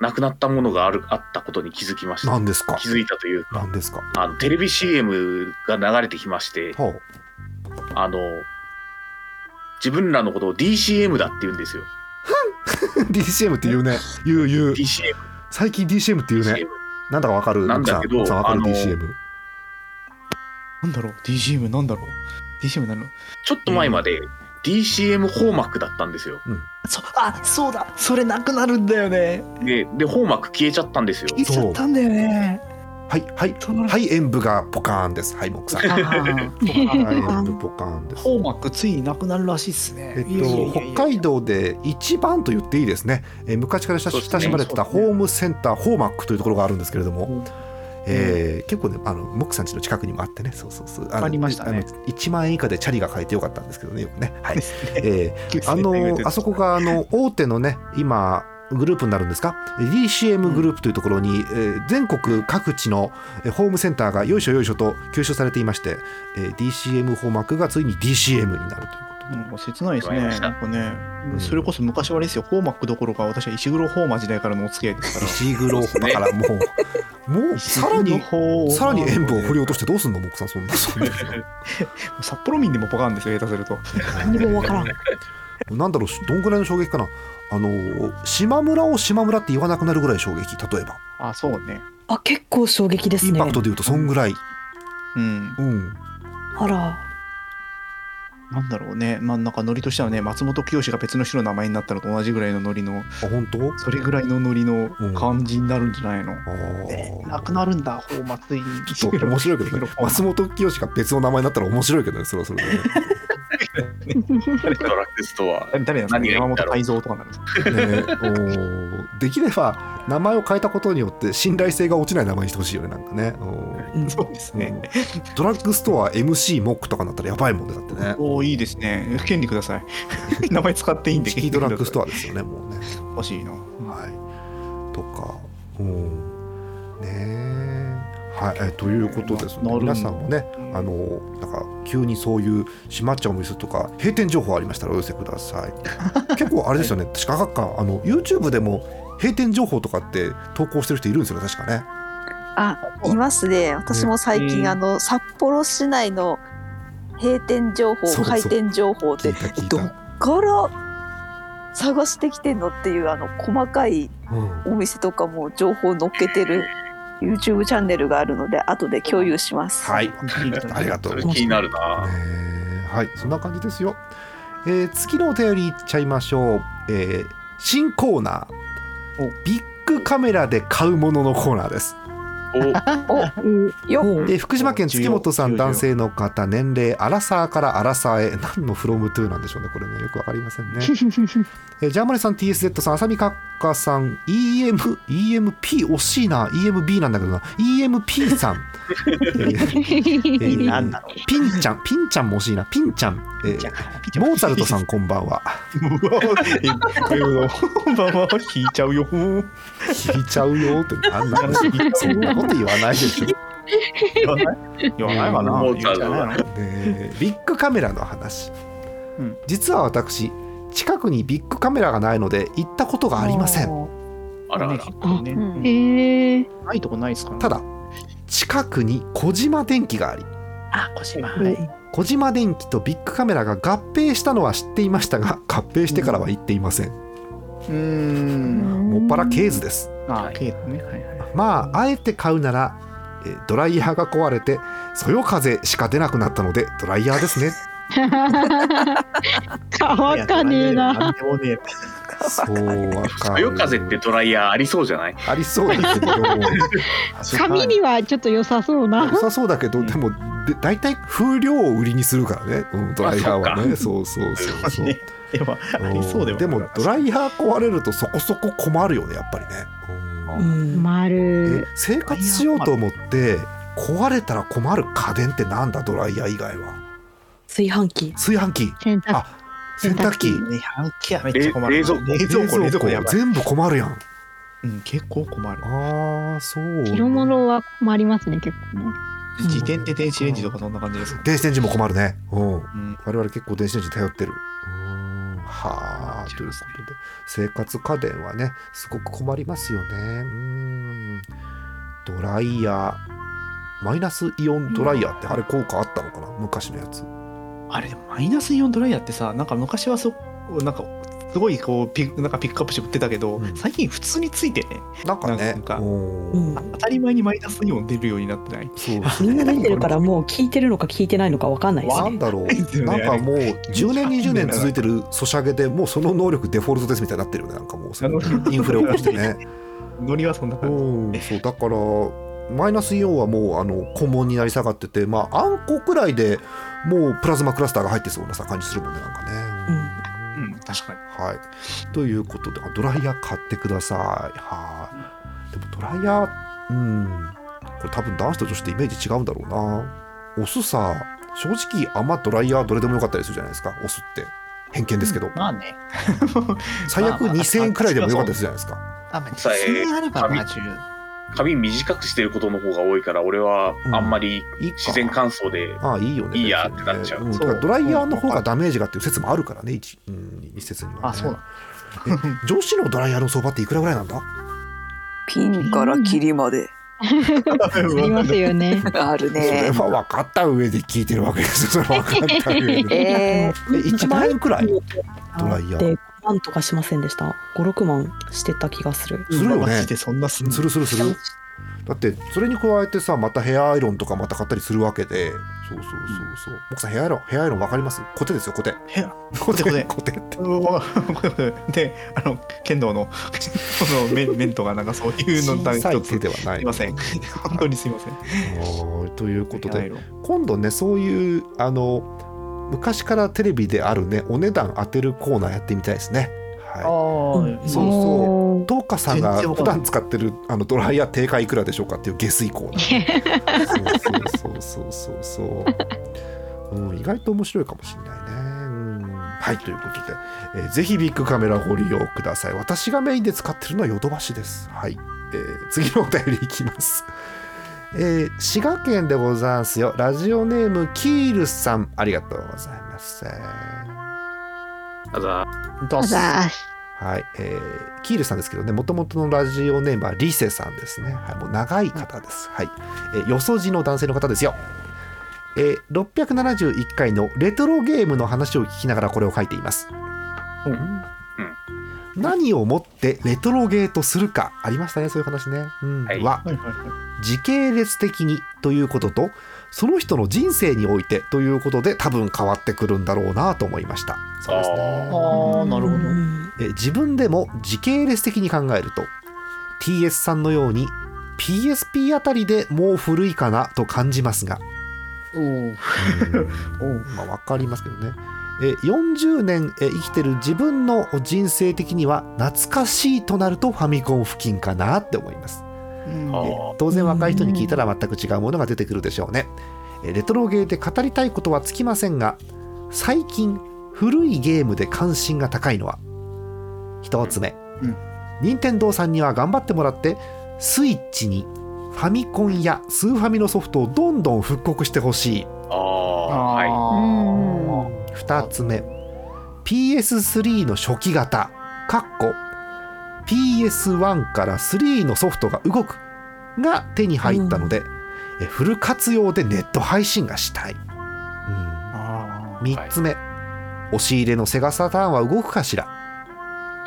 なくなったものがあるあったことに気づきました。何ですか？気づいたというか、何ですか？あのテレビ CM が流れてきまして、はあの、自分らのことを DCM だって言うんですよ。あ DCM って言うね。言う言う。DCM。最近 DCM って言うね。DCM なんだかわかるなんだけどさわかる DCM なんだろう？DCM なんだろう？DCM なの？ちょっと前まで DCM ホーマックだったんですよ。そあそうだ。それなくなるんだよね。で、で、ホーマック消えちゃったんですよ。消えちゃったんだよねはいはいはい演舞がポカーンです。はいモクさん。はい演舞ポカーンです。ホーマックついになくなるらしいっすね。えっと、や北海道で一番と言っていいですね、えー昔から親しまれてたホームセンター、ホーマックというところがあるんですけれども、うん。えー結構ね、あのモックさん家の近くにもあってね、そうそうそう、のありましたね。あの1万円以下でチャリが買えてよかったんですけどね、よくね。はい。えーあのあそこがあの大手のね、今、グループになるんですか？DCM グループというところに、えー全国各地のえーホームセンターがよいしょよいしょと吸収されていまして、えー DCM ホーマークがついに DCM になるということで。なんか切ないですね。なんかね、うん。それこそ昔はあれですよ、ホーマックどころか、私は石黒ホーマ時代からのお付き合いですから。石黒だからもう。もうさらにさらに塩分を振り落としてどうすんの僕さんそんなそんな札幌民でもポカンですよ、下手すると。何もわからん。なんだろうどんぐらいの衝撃かなあの島村を島村って言わなくなるぐらい衝撃例えばあ、そうね。あ、結構衝撃ですねインパク。トで言うとそんぐらいうん。うんあら。なんだろうね。まあ、なんかノリとしてはね、松本清が別の人の名前になったのと同じぐらいのノリの、あ本当？それぐらいのノリの感じになるんじゃないの、あーえなくなるんだ、ホーマついに。ちょっと面白いけどね 松本清が別の名前になったら面白いけどねそれはそれでね ドラッグストア。誰なんですか山本泰造とかなんですかねおできれば名前を変えたことによって信頼性が落ちない名前にしてほしいよねなんかねそうですね。ドラッグストア MC モックとかになったらやばいもんねだってねおおいいですね。権利ください。名前使っていいんで。チキドラッグストア。アですよねもうね欲しいな。はいとかうんねえはいえということですねなるほど皆さんもねあのなんか急にそういう閉まっちゃうお店とか閉店情報ありましたらお寄せください。結構あれですよね。確か学科あの YouTube でも閉店情報とかって投稿してる人いるんですよね確かね。あいますね。私も最近、ねあの札幌市内の閉店情報そうそう。開店情報ってどっから探してきてんのっていうあの細かいお店とかも情報載っけてる YouTube チャンネルがあるので後で共有します。はい。ありがとそうれ気になるな。ね。はい。そんな感じですよ、えー次のお便りいっちゃいましょう、えー新コーナー。お。ビッグカメラで買うもののコーナーですお。よっ。お。えー福島県月本さん男性の方年齢アラサーからアラサーへ。何のフロムトゥーなんでしょうねこれね。よくわかりませんね、えージャーマネさん TSZ さん浅見閣下さん EM EMP 惜しいな。EMB なんだけどな。EMP さん、えーえーなんだろピンちゃん。ピンちゃんも惜しいな。ピンちゃん、えーう。モーツァルトさんこんばんは。これのまま引いちゃうよ。引いちゃうよって。なんなのそんなこと言わないでしょ。言わない。言わないかな。もう言うんじゃないの。ねビッグカメラの話、うん。実は私近くにビッグカメラがないので行ったことがありません。あらあら。ね。へえないとこないですか？ね。ただ近くに小島電機があり。あ、小島。はい。小島電機とビッグカメラが合併したのは知っていましたが合併してからは行っていません。うーん。もっぱらケーズです。あ、ケートね。はいはい。まああえて買うならえードライヤーが壊れてそよ風しか出なくなったのでドライヤーですね。乾かねえな。そうわかそるよ風ってドライヤーありそうじゃない？ありそうですけど。髪にはちょっと良さそうな。良さそうだけどでもで大体風量を売りにするからね、うん、ドライヤーはね。そうそうそうそうね でもありそうでもでもドライヤー壊れるとそこそこ困るよねやっぱりね、ううんん、え丸生活しようと思って壊れたら困る家電ってなんだ？ドライヤー以外は。炊飯器。炊飯器。洗濯。あ洗濯機。ね、半期はめっちゃ困る。冷冷蔵庫。冷蔵庫、冷蔵庫。全部困るやん。うん、結構困る。ああそう。着物は困りますね結構ね。自転って電子レンジとかそんな感じですか。電子レンジも困るね。うん。うん。我々結構電子レンジ頼ってる。うーん。はあということで生活家電はねすごく困りますよね。うーん。ドライヤー。マイナスイオンドライヤーってあれ効果あったのかな？昔のやつ。あれマイナスイオンドライヤーってさ、なんか昔はそ、なんか、すごいこうピッなんかピックアップして売ってたけど、うん。最近普通についてね、なんかね。当たり前にマイナスイオン出るようになってない。そうみんな出てるからもう聞いてるのか聞いてないのかわかんないですね。なんだろう。なんかもう10年20年続いてるソシャゲでもうその能力デフォルトですみたいになってるよねなんかもう そのインフレを起こしてね。ノリはそんな感じ。うん、そう。だからマイナスイオンはもうあの顧問になり下がっててまああんこくらいでもうプラズマクラスターが入ってそうなさ感じするもんねなんかね。うん、確かに。はい、ということであドライヤー買ってください。はい、でもドライヤーうんこれ多分男子と女子ってイメージ違うんだろうな。オスさ正直あんまドライヤーどれでもよかったりするじゃないですかオスって偏見ですけど、まあね。最悪まあまあ2000円くらいでもよかったりするじゃないですか。あ、まあ、さえ実あればまあ十髪短くしてることの方が多いから俺はあんまり自然乾燥でああいいよね。いいやってなっちゃう。ドライヤーの方がダメージがっていう説もあるからね、一うん、一説には、ね。あ、そうなえ女子のドライヤーの相場っていくらぐらいなんだ？ピンからキリまで。ありますよね。あるそれね。は分かった上で聞いてるわけですよ。それは分かった上で。ええ、1万円くらい？ドライヤー。で5万とかしませんでした？56万してた気がする。するよね。マジでそん。なすんのするする。する。だってそれに加えてさまたヘアアイロンとかまた買ったりするわけで。そうそうそうそう。僕さんヘアアイロンヘアアイロン分かります？コテですよコテ。ヘアコテコテ。コテって。で、あの、剣道の、このメンメントがなんかそういうのだ小さい一つ手ではない。すいません。本当にすいません。はいということで今度ねそういうあの昔からテレビであるねお値段当てるコーナーやってみたいですね。あはあ、いそうそう。おートーカさんが普段使ってるあのドライヤー定価いくらでしょうかっていう下水コーナー。そうそうそうそうそう、うん、意外と面白いかもしれないね、うん、はいということで、えーぜひビッグカメラご利用ください。私がメインで使ってるのはヨドバシです。はい、えー次のお便りいきますえー滋賀県でございますよ。ラジオネームキールさん。ありがとうございます。あざ出す。あざーす。はい、えーキールさんですけどね、もともとのラジオネームはリセさんですね。はい、もう長い方です。はい。えーよそじの男性の方ですよ。えー671回のレトロゲームの話を聞きながらこれを書いています。何をもってレトロゲーとするかありましたねそういう話ね、うん。はい。は。はいはいはい。時系列的にということとその人の人生においてということで多分変わってくるんだろうなと思いました。そうですね。ああ、なるほど。自分でも時系列的に考えると TS さんのように PSP あたりでもう古いかなと感じますが、お お。おうまあ、分かりますけどね。え40年え生きてる自分の人生的には懐かしいとなるとファミコン付近かなって思います当然若い人に聞いたら全く違うものが出てくるでしょうね。えレトロゲーで語りたいことはつきませんが最近古いゲームで関心が高いのは一つ目、うん。任天堂さんには頑張ってもらってスイッチにファミコンやスーファミのソフトをどんどん復刻してほしい。ああはい。あ2つ目。PS3 の初期型。かっこ PS1 から3のソフトが動くが手に入ったので、えフル活用でネット配信がしたい、うん、あ3つ目、押し入れのセガサターンは動くかしら。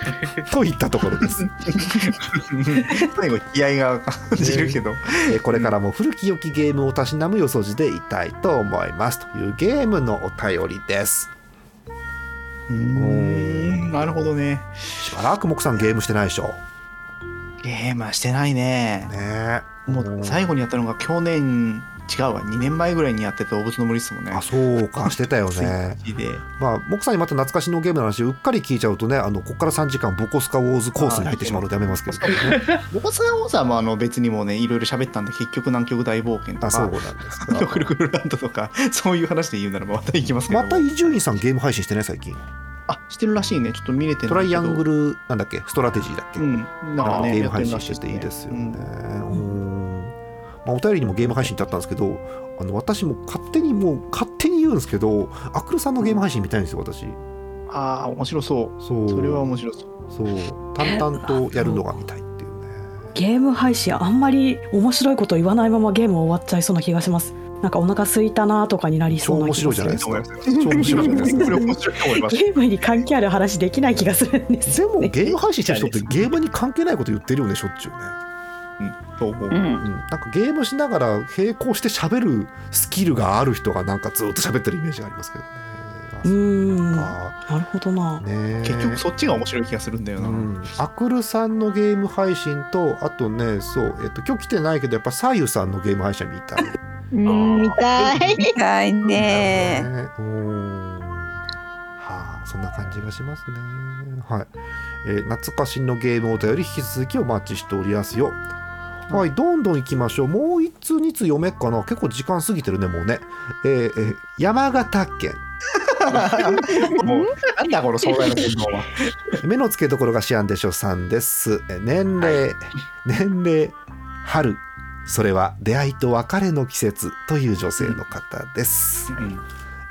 といったところです。ー。最後、気合が感じるけど。えこれからも古き良きゲームをたしなむよそじでいたいと思います。というゲームのお便りですうーん、なるほどね。しばらく木さんゲームしてないでしょゲームはしてないね。ねもう最後にやったのが去年、違うわ、2年前ぐらいにやってた動物の森ですもんね。あそうかしてたよね。まあ木さんにまた懐かしのゲームの話うっかり聞いちゃうとねあのここから3時間ボコスカウォーズコースに入ってしまうのでやめますけどねボコスカウォーザーもあの別にもね、いろいろ喋ったんで、結局南極大冒険とあそうなんか、ですかぐるぐるランドとか、そういう話で言うならばまた行きますけど。また伊集院さんゲーム配信してない最近？あ、してるらしいね。ちょっと見れてトライアングル。ルなんだっけ？ストラテジーだっけ、うん。なんかね、ゲーム配信してていいですよね。うんうんまあ、お便りにもゲーム配信ってあったんですけどあの私も勝手にもう勝手に言うんですけどアクルさんのゲーム配信見たいんですよ私。ああ、面白そう。そう。それは面白そう。そう。淡々とやるのが見たいっていうね。ゲーム配信あんまり面白いこと言わないままゲーム終わっちゃいそうな気がします。なんかお腹空いたなとかになり超そうな面白い気がするじゃないですか。超面白いじゃないですか。これ面白いと思います。ゲームに関係ある話できない気がするんですね。もゲーム配信してる人ってゲームに関係ないこと言ってるよねしょっちゅうねそう思う。うんうん、なんかゲームしながら並行して喋るスキルがある人がなんかずっと喋ってるイメージがありますけどね。うーんなあるほどなねえ結局そっちが面白い気がするんだよな。うん、アクルさんのゲーム配信とあとねそう、えっと、今日来てないけどやっぱさゆさんのゲーム配信見たい。うん見たいみたいね。ねうんはあそんな感じがしますね。はい、えー懐かしのゲームお便り引き続きお待ちしておりますよ。はい、どんどん行きましょう。もう一通、二通読めっかな。結構時間過ぎてるね、もうね。えーえー山形県。もうなんだこの壮大な言動は。目の付けどころがシアンでしょさんです。えー年齢、年齢、春。それは出会いと別れの季節という女性の方です。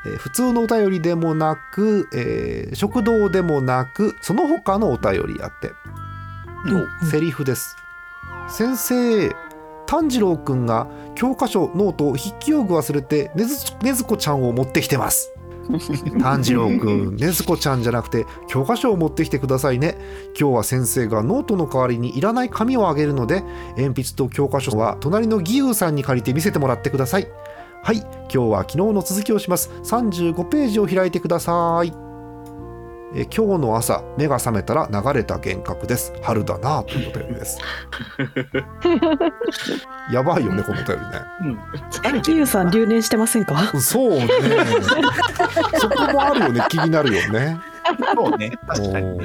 えー普通のお便りでもなく、えー食堂でもなくその他のお便りあって、うんセリフです先生炭治郎くんが教科書ノートを筆記用具忘れてねずねずこちゃんを持ってきてます。炭治郎くんねずこちゃんじゃなくて教科書を持ってきてくださいね。今日は先生がノートの代わりにいらない紙をあげるので鉛筆と教科書は隣の義勇さんに借りて見せてもらってください。はい今日は昨日の続きをします。35ページを開いてくださいえー今日の朝目が覚めたら流れた幻覚です。春だなというお便りです。やばいよねこのお便りね。うん。さん留年してませんか？そうね。そこもあるよね気になるよね。そうね。確かに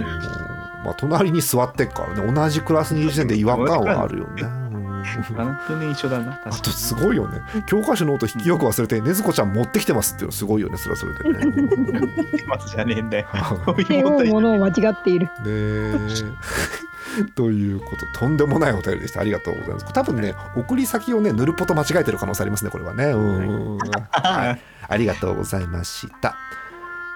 まあ隣に座ってっからね同じクラスにいる時点で違和感はあるよね。うん 本当に一緒だな。あとすごいよね。教科書ノート引きよく忘れてねずこちゃん持ってきてますっていうのすごいよね。それはそれでね。にまずじゃねえんだよ。そういうものを間違っている。ねえ。ということ。とんでもないお便りでした。ありがとうございます。多分ね送り先をねぬるぽと間違えてる可能性ありますねこれはね。うんはい。ありがとうございました。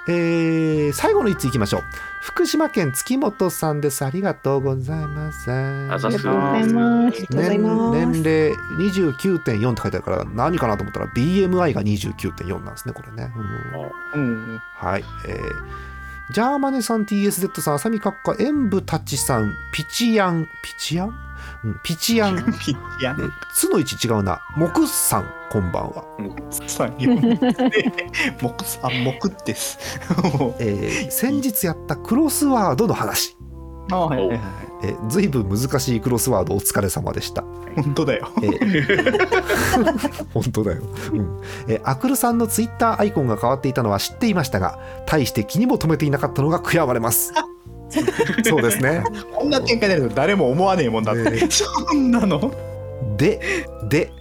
えー、最後の1ついきましょう福島県月本さんです。ありがとうございます。ありがとうございます。ありがとうございます。年年齢29.4って書いてあるから何かなと思ったら BMI が29.4なんですねこれね、うん。うんはい、えージャーマネさん TSZ さん、あさみかっか、演武たちさん、ピチヤン、ピチヤン、うん、ピチヤン、ピッヤうんつの位置違うな、木さん、こんばんは。さん。よ 木さん木です。えー先日やったクロスワードの話、あはいはいはい。えー、ずいぶん難しいクロスワードお疲れ様でした。本当だよ。えー本当だよ、うん。えーアクルさんのツイッターアイコンが変わっていたのは知っていましたが大して気にも留めていなかったのが悔やまれます そうですね。こんな展開になると誰も思わねえもんだって、ねそんなの？でで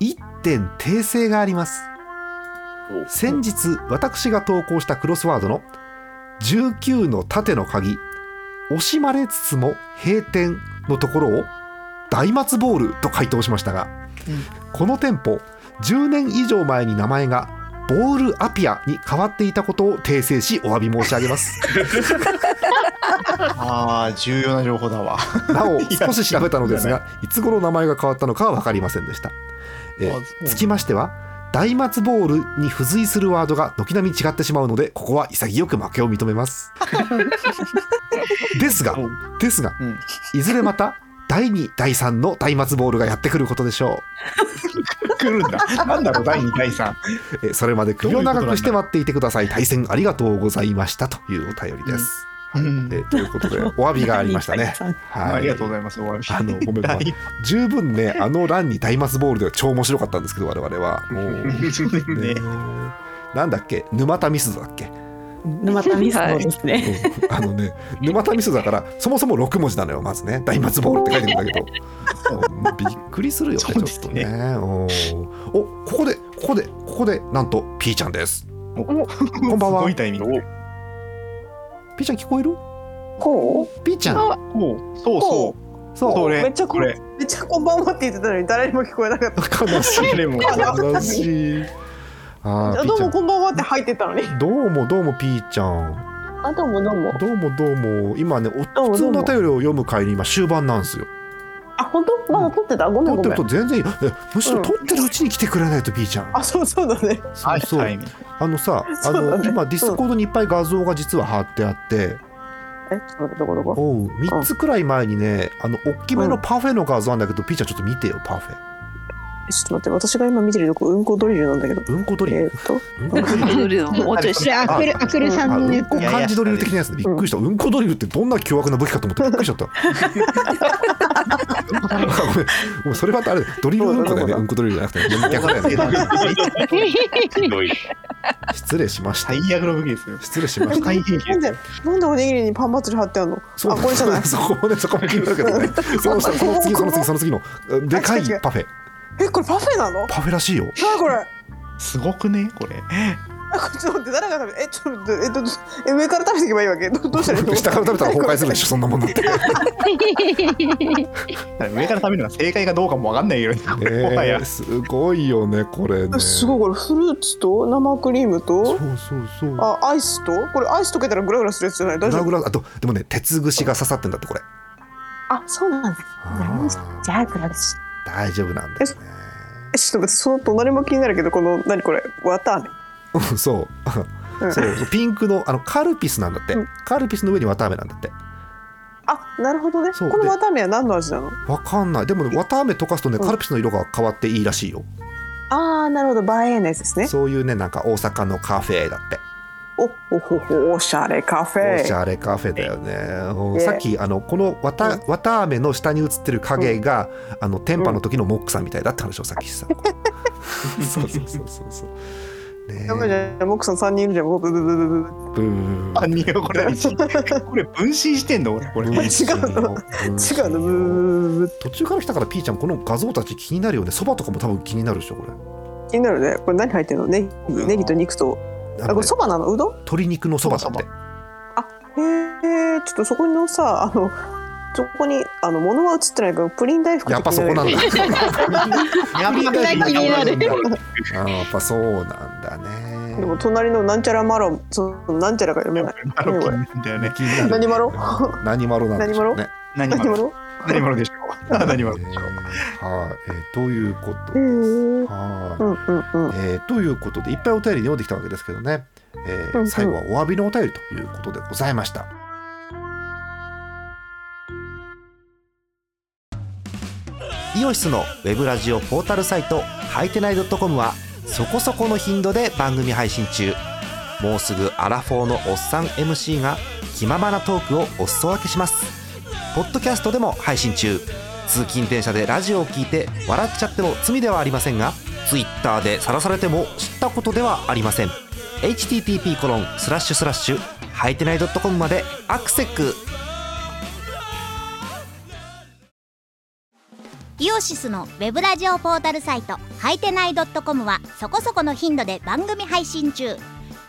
1点訂正があります。先日私が投稿したクロスワードの19の縦の鍵惜しまれつつも閉店のところを大松ボールと回答しましたが、この店舗10年以上前に名前がボールアピアに変わっていたことを訂正しお詫び申し上げます ああ重要な情報だわ。なお少し調べたのですがいつ頃名前が変わったのかは分かりませんでした、えつきましては大松ボールに付随するワードが軒並み違ってしまうのでここは潔く負けを認めます。ですがですがうん。いずれまた第2第3の大松ボールがやってくることでしょ来るんだ。なんだろう第2第3うえそれまで首を長くして待っていてください。対戦ありがとうございましたというお便りです、うんえということでお詫びがありましたね。はい。ありがとうございます。お詫びあのごめんなさい。第十分ねあのランに大松ボールでは超面白かったんですけど我々は。もう。そうですね。ね。なんだっけ？沼田ミスだっけ、沼田ミスのですね。うん。あのね沼田ミスだからそもそも6文字なのよまずね。大松ボールって書いてるんだけど。うん。びっくりするよね。ちょっとね。うん。おここでここでここでなんとピーちゃんです。おこんばんは。すごいタイミングピーちゃん聞こえる？こピーちゃん。あおう。そうそそう。それ。めっちゃこれ。めっちゃこんばんはって言ってたのに誰にも聞こえなかった。悲しい悲しい。あどうもこんばんはって入ってたのに。どうもどうもピーちゃん。あどうもどうも。どうもどうも。今ねお普通のお便りを読む会に今終盤なんですよあ本当？まだ撮ってた？ごめんごめん。撮ってると。全然いい。えむしろ撮ってるうちに来てくれないとピーちゃん。あそうそうだね。そうそう。あのさあの、今ディスコードにいっぱい画像が実は貼ってあって、えちょっと待ってどこどこ？おう3つくらい前にねあの大きめのパフェの画像なんだけど、ピーちゃんちょっと見てよパフェ。えちょっと待って私が今見てるとこうんこドリルなんだけど。うんこドリル、えーっと？うんこドリルもうちょいそれアクルアクルさんあのやつうんこ漢字ドリル的なやつでびっくりした、うんこドリルってどんな凶悪な武器かと思ってびっくりしちゃったごめんごめんそれはあれドリルうんこだよねうんこドリルじゃなくて逆だよねひどい失礼しました最悪の武器ですよ失礼しましたなんでなんでおにぎりにパン祭り貼ってある。の？そこれじゃない。そこもねそこも気になる。けどねその次その次その次のでかいパフェえこれパフェなの？パフェらしいよなにこれ？すごくね？これあこれちょっと待って誰が食べえちょっとえっとえ上から食べていけばいいわけ？どどうしたらいいの？下から食べたら崩壊するでしょそんなもんだってね 上から食べるのが正解かどうかもわかんないよねえすごいよねこれねえすごいこれフルーツと生クリームそうとそうそうあアイスと？これアイス溶けたらグラグラするやつじゃない？大丈夫？グラグラあとでもね鉄串が刺さってんだってこれあそうなんだ。あーじゃあグラグラし。大丈夫なんですね。えちょっと待ってその隣も気になるけどこの何これ綿あめ？うんそう。うん。そう。ピンクのあのカルピスなんだって、うん。カルピスの上に綿あめなんだって。あなるほどね。この綿あめは何の味なの？わかんない。でもね綿あめ溶かすとねうん。カルピスの色が変わっていいらしいよ、ああなるほど。映えのやつですね。そういうねなんか大阪のカフェだっておおほほおしゃれカフェ。おしゃれカフェだよね。うん。ねさっきあのこの綿綿あめの下に映ってる影が、あの天パの時のモックさんみたいだって話をさっき。してた。そうそう。そうそうそう。ねやばいじゃんモックさん3人いるじゃんブブブブブブブーあ、にこれ、これ分身してんの？俺、これ。違うの。違うの。ブブブブ途中から来たからピーちゃんこの画像たち気になるよね。そばとかも多分気になるでしょこれ。気になるね。これ何入ってんの？ネギネギと肉とあこれそばなの？うどん？鶏肉のそばだって。へえちょっとそこのさあのそこにあの物は映ってないけどプリン大福やっぱそこなんだ。や みが気になる あーやっぱそうなんだね。でも隣のなんちゃらマロそのなんちゃらが読めない。何マロ？何マロなんでしょうね。何マロ？何マロ？何マロでしょう？何マロえーでしょう？はい、えーということへえうんはい、うんうんえーということでいっぱいお便り読んできたわけですけどね、えー最後はお詫びのお便りということでございました。イオシスのウェブラジオポータルサイトはいてない .com はそこそこの頻度で番組配信中。もうすぐアラフォーのおっさん MC が気ままなトークをお裾分けしますポッドキャストでも配信中。通勤電車でラジオを聞いて笑っちゃっても罪ではありませんが Twitter で晒されても知ったことではありません。http コロンスラッシュスラッシュはいてない .com までアクセックイオシスのウェブラジオポータルサイトはいてない .com はそこそこの頻度で番組配信中。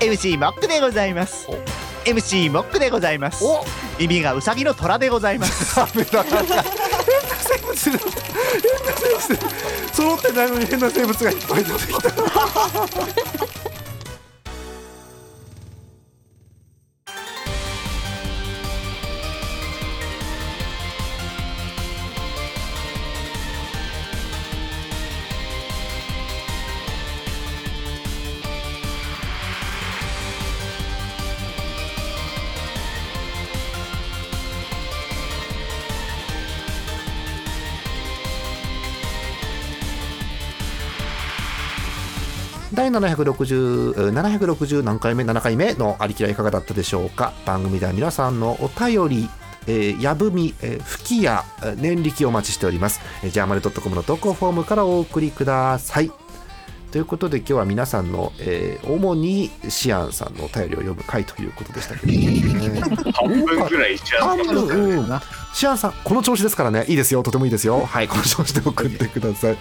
MC モックでございます。MC モックでございます。お。耳がウサギの虎でございます。変な生物だ。変な生物。揃ってないのに変な生物がいっぱい出てきた第760 760何回目7回目のありきらいかがだったでしょうか？番組では皆さんのお便りえー、やぶみ、えー、吹きやえー年力お待ちしております。えー、ジャーマットコムの投稿フォームからお送りください。ということで今日は皆さんの、えー主にシアンさんのお便りを読む回ということでしたけど。ね。半分ぐらいしちゃう半分、うん、シアンさんこの調子ですからね。いいですよ。とてもいいですよ。はい。この調子で送ってください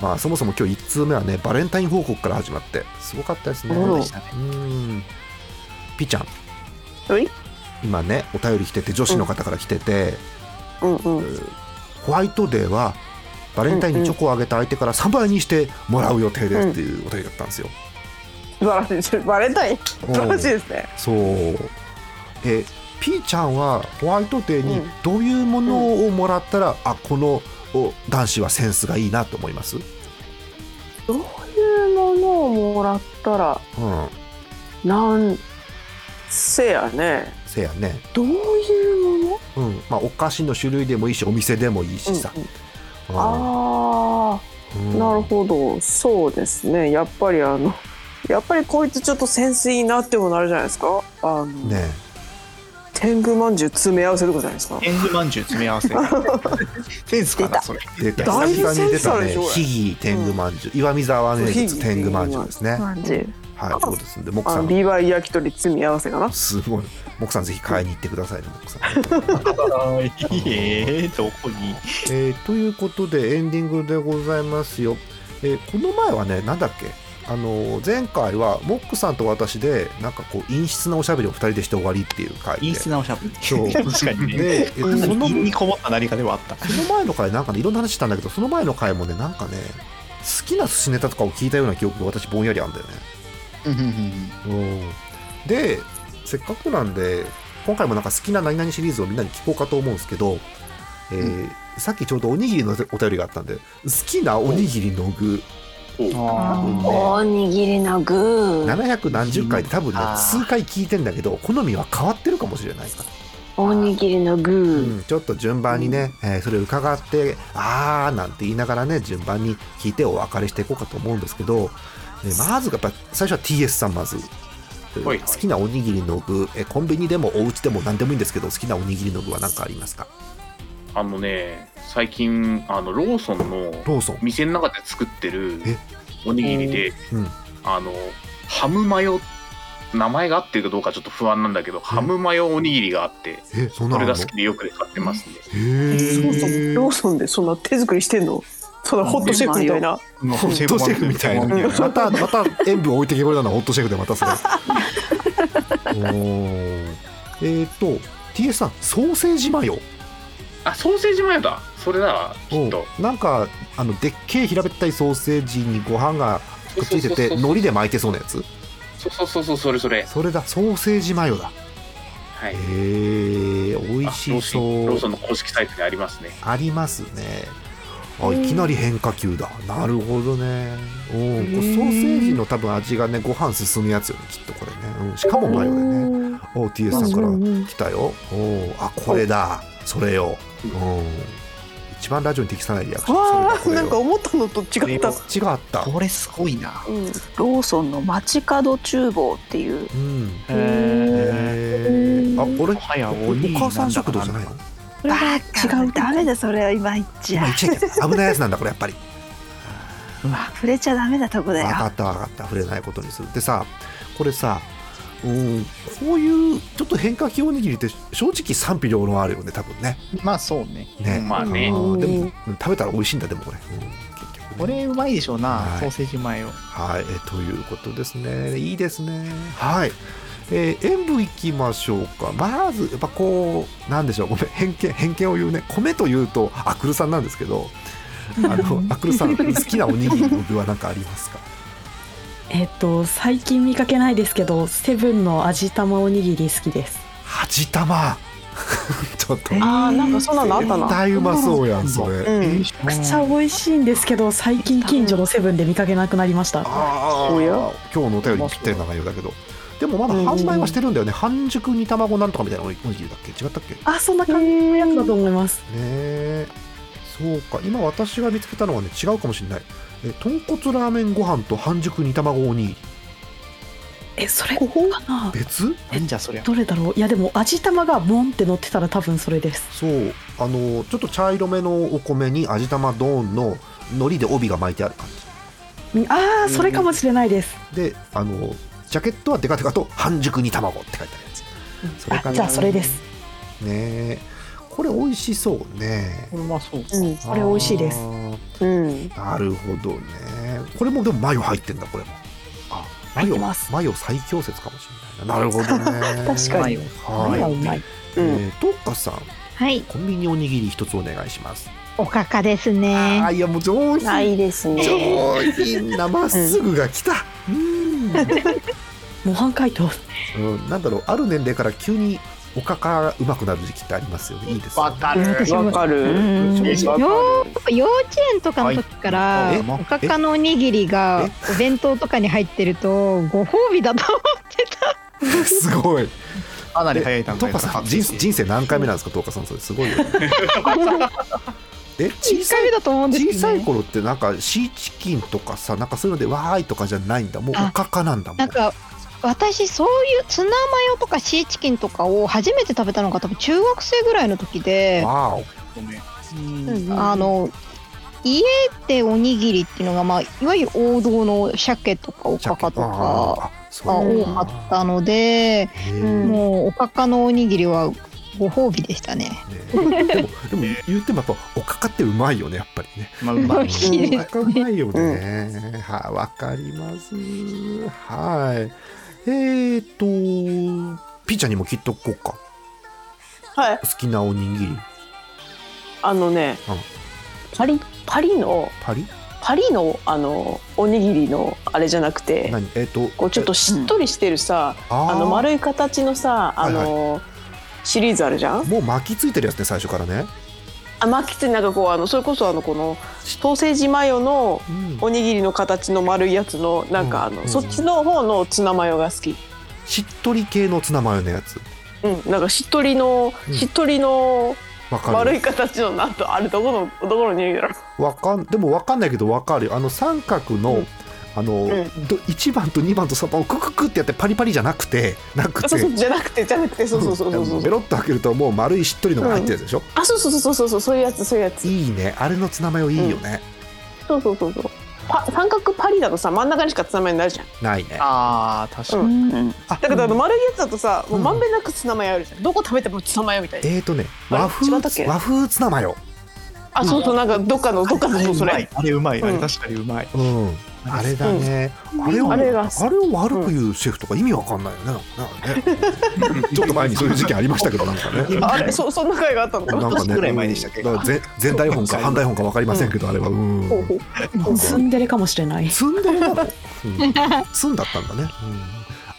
まあそもそも今日1通目はねバレンタイン報告から始まってすごかったですね。そうでしたね。うん。ピーちゃん。はい。今ねお便り来てて女子の方から来てて、うん。うんホワイトデーはバレンタインにチョコをあげた相手から3倍にしてもらう予定ですっていうお便りだったんですよ、素晴らしい。バレンタイン。素晴らしいですね。そう。えピーちゃんはホワイトデーにどういうものをもらったら、あこのお男子はセンスがいいなと思います、うん、どういうものをもらったらなんせやね。せやね。どういうもの？うん。まあお菓子の種類でもいいしお店でもいいしさ、うんああ、うん。なるほど。そうですね。やっぱりあのやっぱりこいつちょっとセンスいいなってもなるじゃないですか。あの、ね天狗まんじゅう詰め合わせとかじゃないですか？天狗まんじゅう詰め合わせ。センスかな、それ。出た。だいぶ久々に出たね。ひぎ天狗まんじゅう、岩見沢名物天狗まんじゅうですね。まんじゅう。はいそうですんでモクさん。ビワイ焼き鳥詰め合わせかな？すごい。モクさんぜひ買いに行ってくださいねモクさん。えー、どこに？えーということでエンディングでございますよ、えーこの前はねなんだっけ？あのー前回はモックさんと私でなんかこう陰湿なおしゃべりを2人でして終わりっていう回で。陰湿なおしゃべり。そう。確かにね。で、えっと、その陰にこもった何かではあった。その前の回なんかねいろんな話したんだけどその前の回もねなんかね好きな寿司ネタとかを聞いたような記憶が私ぼんやりあるんだよね。うんうんうんうん。でせっかくなんで今回もなんか好きな何々シリーズをみんなに聞こうかと思うんですけど、えーさっきちょうどおにぎりのお便りがあったんで好きなおにぎりの具。多分ねおにぎりの具。700何十回で多分ね数回聞いてんだけど好みは変わってるかもしれない。からおにぎりの具、うん、ちょっと順番にね、えーそれ伺ってあーなんて言いながらね順番に聞いてお別れしていこうかと思うんですけど、えーまずやっぱ最初は TS さんまず、好きなおにぎりの具、えーコンビニでもお家でも何でもいいんですけど好きなおにぎりの具は何かありますか？あのね最近あのローソンのローソン。店の中で作ってるおにぎりで、うん。あのハムマヨ名前が合ってるかどうかちょっと不安なんだけど、ハムマヨおにぎりがあってえ？それが好きでよく買ってますね。そうそうローソンでそんな手作りしてんの？そんなホットシェフみたいな？ホットシェフみたいな。またまた塩分置いてけぼりなの？はホットシェフでまたそれ。おー。えっ、と TS さんソーセージマヨ？あソーセージマヨだ。それだわきっと。なんかあのでっけえ平べったいソーセージにご飯がくっついてて海苔で巻いてそうなやつ？そうそうそうそうそれそれ。それだ。ソーセージマヨだ。はい。へえ美味しロそう。ーソンの公式サイトにありますね。ありますね。あいきなり変化球だ。なるほどね。おーこれソーセージの多分味がねご飯進むやつよねきっとこれね、うん、しかもマヨでね。お TS さんから来たよ。おーあこれだ。それよ。うん一番ラジオに適さないリアクションなんか思ったのと違った。違った。これすごいな。うん。ローソンの街角厨房っていう。うん。へえー、あこれお母さん食堂じゃないの？それが違う。ダメだそれは今言っちゃ。今言っちゃいけない。危ないやつなんだこれやっぱり。触れちゃダメなとこだよ。分かった分かった。触れないことにする。でさこれさうん。こういうちょっっと変化球おにぎりって正直賛否両論あるよね多分ね。まあそうね。ね。まあね。うん。でもうん食べたら美味しいんだでもこれ、うん。結局ねこれうまいでしょうな、はい。ソーセージマヨはい、えということですね。いいですね。はい。えー、塩分いきましょうか。まず、やっぱこう、なんでしょう、ごめん、偏見、偏見を言うね。米というと、アクルさんなんですけど、あの、アクルさん、好きなおにぎりの具は何かありますか？えっと最近見かけないですけどセブンの味玉おにぎり好きです。味玉？ちょっと、あーなんかそんなのあったな。絶対うまそうやん、それ。うん。めちゃくちゃ美味しいんですけど最近近所のセブンで見かけなくなりました。ああ、今日のお便りにぴったりな内容だけど。でもまだ販売はしてるんだよね。半熟煮卵なんとかみたいなおにぎりだっけ？違ったっけ？ねあそんな感じのやつだと思います。え。そうか。今私が見つけたのはね違うかもしれないえ豚骨ラーメンご飯と半熟煮卵おにぎりえそれかな。別？なんじゃそりゃ。どれだろう？いやでも味玉がボンって乗ってたら多分それです。そう。あのちょっと茶色めのお米に味玉ドーンの海苔で帯が巻いてある感みああそれかもしれないです。じであのジャケットはデカデカと半熟煮卵って書いてあるやつ。それかな。あじゃあそれです。ねえこれ美味しそうね。これうまそう。うんこれ美味しいです。うん。なるほどね。これもでもマヨ入ってんだこれも。あマヨ入ってます。マヨ最強説かもしれないな。なるほどね。確かにはい、うまい。えー、トッカさん。はい、コンビニおにぎり一つお願いします。おかかですね。あいやもう上品。あいいですね。上品なまっすぐが来た。うん、模範解答うん、なんだろう。ある年齢から急におかかがうまくなる時期ってありますよね。いいですよね。わかる。わかる。幼稚園とかの時から、はい。えおかかのおにぎりがお弁当とかに入ってるとご褒美だと思ってた。すごい。かなり早い段階カさん人人生何回目なんですか？トッカさんそれ。すごいよね。え小1さいだと思うんですけどね。小さい頃ってなんかシーチキンとかさなんかそういうのでわーいとかじゃないんだ。もうおかかなんだもん。なんか私そういうツナマヨとかシーチキンとかを初めて食べたのが多分中学生ぐらいの時で、わーごめん。あの家でおにぎりっていうのがまあいわゆる王道の鮭とかおかかとかが多かったので、もうおかかのおにぎりはご褒美でしたね。ねでもでも言ってもやっぱおかかってうまいよねやっぱりね。まあうまいです。おかかうまいよね、はいわかります。はいえーとピーちゃんにも聞いとこうか。はい。好きなおにぎり。あのねうん。パリパリのパリ？パリのあのおにぎりのあれじゃなくて何？えっ、とこうちょっとしっとりしてるさ、あの丸い形のさあの、シリーズあるじゃん？もう巻きついてるやつね最初からねあ巻きつなんかこうあのそれこそあのこのソーセージマヨのおにぎりの形の丸いやつのなんかあの、そっちの方のツナマヨが好き。しっとり系のツナマヨのやつ。うん。なんかしっとりの、しっとりの丸い形のなんとあれどこのどこのにぎりだろうわかんでもわかんないけどわかるよ。あの三角の、あの、ど1番と2番と3番をクククってやってパリパリじゃなくてなくて。そうそうじゃなくてじゃなくてそうそうそうそう。そうベロッと開けるともう丸いしっとりのが入ってるでしょ、あそうそうそうそうそうそういうやつそういうやつ。いいね。あれのツナマヨいいよね、そうそうそうそう。パ三角パリだとさ真ん中にしかツナマヨないじゃん。ないね。あー確かうに、ん。だけどあの丸いやつだとさもうまんべんなくツナマヨあるじゃん。どこ食べてもツナマヨみたいな。えーとね和風和風ツナマヨあそうそうなんかどっかのどっかのそうそれあれうまいあれうん。確かにうまい、うんあれだね、あれをあれあれがを悪く言うシェフとか意味わかんないよね。なんかね。ちょっと前にそういう時期ありましたけどなんかね。あれそそんな回があったのかな？なんかねぐらい前でしたっけ？だから前前台本か 反台本かわかりませんけど、あれは。うん。ほうほう。もうツンデレかもしれない。積んでるなの、うん、積んだったんだね、うん、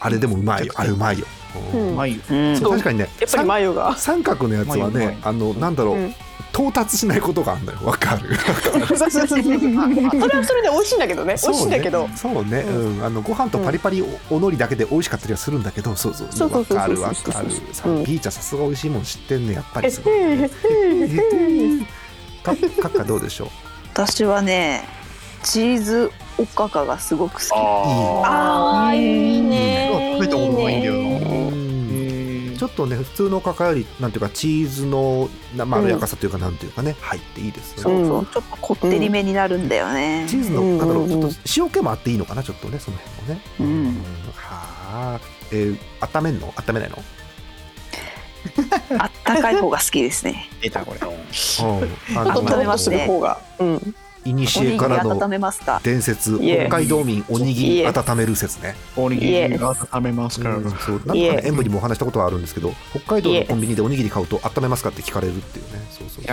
あれでもうまいよ。あれうまいよ、うまいよそう。確かにねやっぱりマヨが。三角のやつはねあのなんだろう、うん到達しないことがあるのよ。わかる？そうそうそうそうそれはそれで美味しいんだけどね。美味しいんだけど。そうね、うん、あのご飯とパリパリおおのりだけで美味しかったりはするんだけど、そうそう。そうわかるわかる。さうん。ピーチャーさすが美味しいもん知ってんねやっぱりえすごいへ ーへーへー。かかっかどうでしょう？私はねチーズおかかがすごく好き。あー。いいね。食べたことないんだよな。うんちょっとね普通のカカよりなんていうかチーズのなまろやかさというかなんていうかね、入っていいですよね。そうそう。ちょっとこってりめになるんだよね。チーズの、うん。なんだろうちょっうんと塩気もあっていいのかなちょっとねその辺もね。うん。はあ。えー、温めんの？温めないの？あったかい方が好きですね。出たこれ。うん。あちょっととろっと温めますね。する方がうんいにしえからの温めますか伝説北海道民おにぎり温める説ね。おにぎりが温めますから、うんそう。なんかね演舞にもお話したことはあるんですけど北海道のコンビニでおにぎり買うと温めますかって聞かれるっていうね。そうそう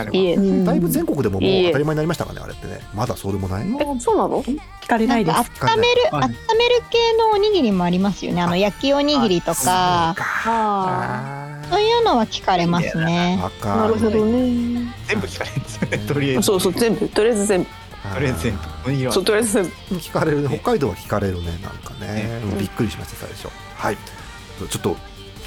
だいぶ全国でももう当たり前になりましたかねあれってね。まだそうでもない？えそうなの？聞かれないです。温めるはい。温める系のおにぎりもありますよね。あの焼きおにぎりとか。ああそういうのは聞かれますね。わあかる。なるほどね。全部聞かれるんですよね。とりあえず。そうそう全部。とりあえず全部。とりあえず全部。そうとりあえず全部。聞かれる。ね北海道は聞かれるねなんかね。びっくりしました最初。はい。ちょっと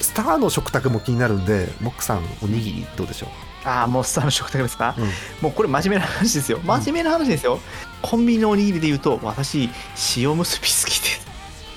スターの食卓も気になるんでモックさんおにぎりどうでしょああもうスターの食卓ですか、うん。もうこれ真面目な話ですよ。真面目な話ですよ、コンビニのおにぎりで言うと私塩結び好きです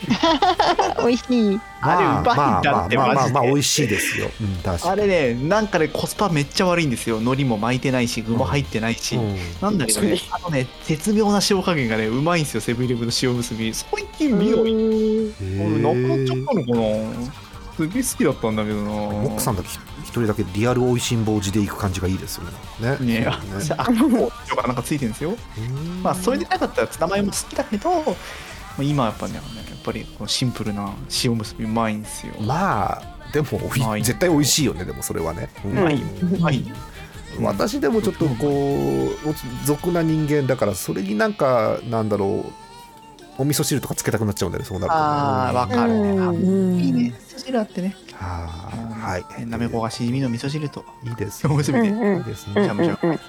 美味しいあれうまいんだってまあまあまあ美味しいですよ、うん、確かあれねなんかねコスパめっちゃ悪いんですよ海苔も巻いてないし具も入ってないし、に、なんだけどねあのね絶妙な塩加減がねうまいんですよセブンイレブンの塩結び最近見よいなくなっへちゃったのかなすげえ好きだったんだけどなモックさんだけ一人だけリアルおいしんぼ地で行く感じがいいですよね。ね。ねあこうとかなんかついてるんですようんまあそれでなかったらツナマヨも好きだけどまあ今はやっぱねやっぱりこのシンプルな塩結びうまいんですよ。まあでも絶対美味しいよねでもそれはね。ううまい。ようまいよ私でもちょっとこう俗な人間だからそれになんかなんだろうお味噌汁とかつけたくなっちゃうんだよねそうなるとね。ああわかるね。あうん。いいね。味噌汁あってね。はあはい。なめこがしじみの味噌汁と。いいです塩結びでいいですね。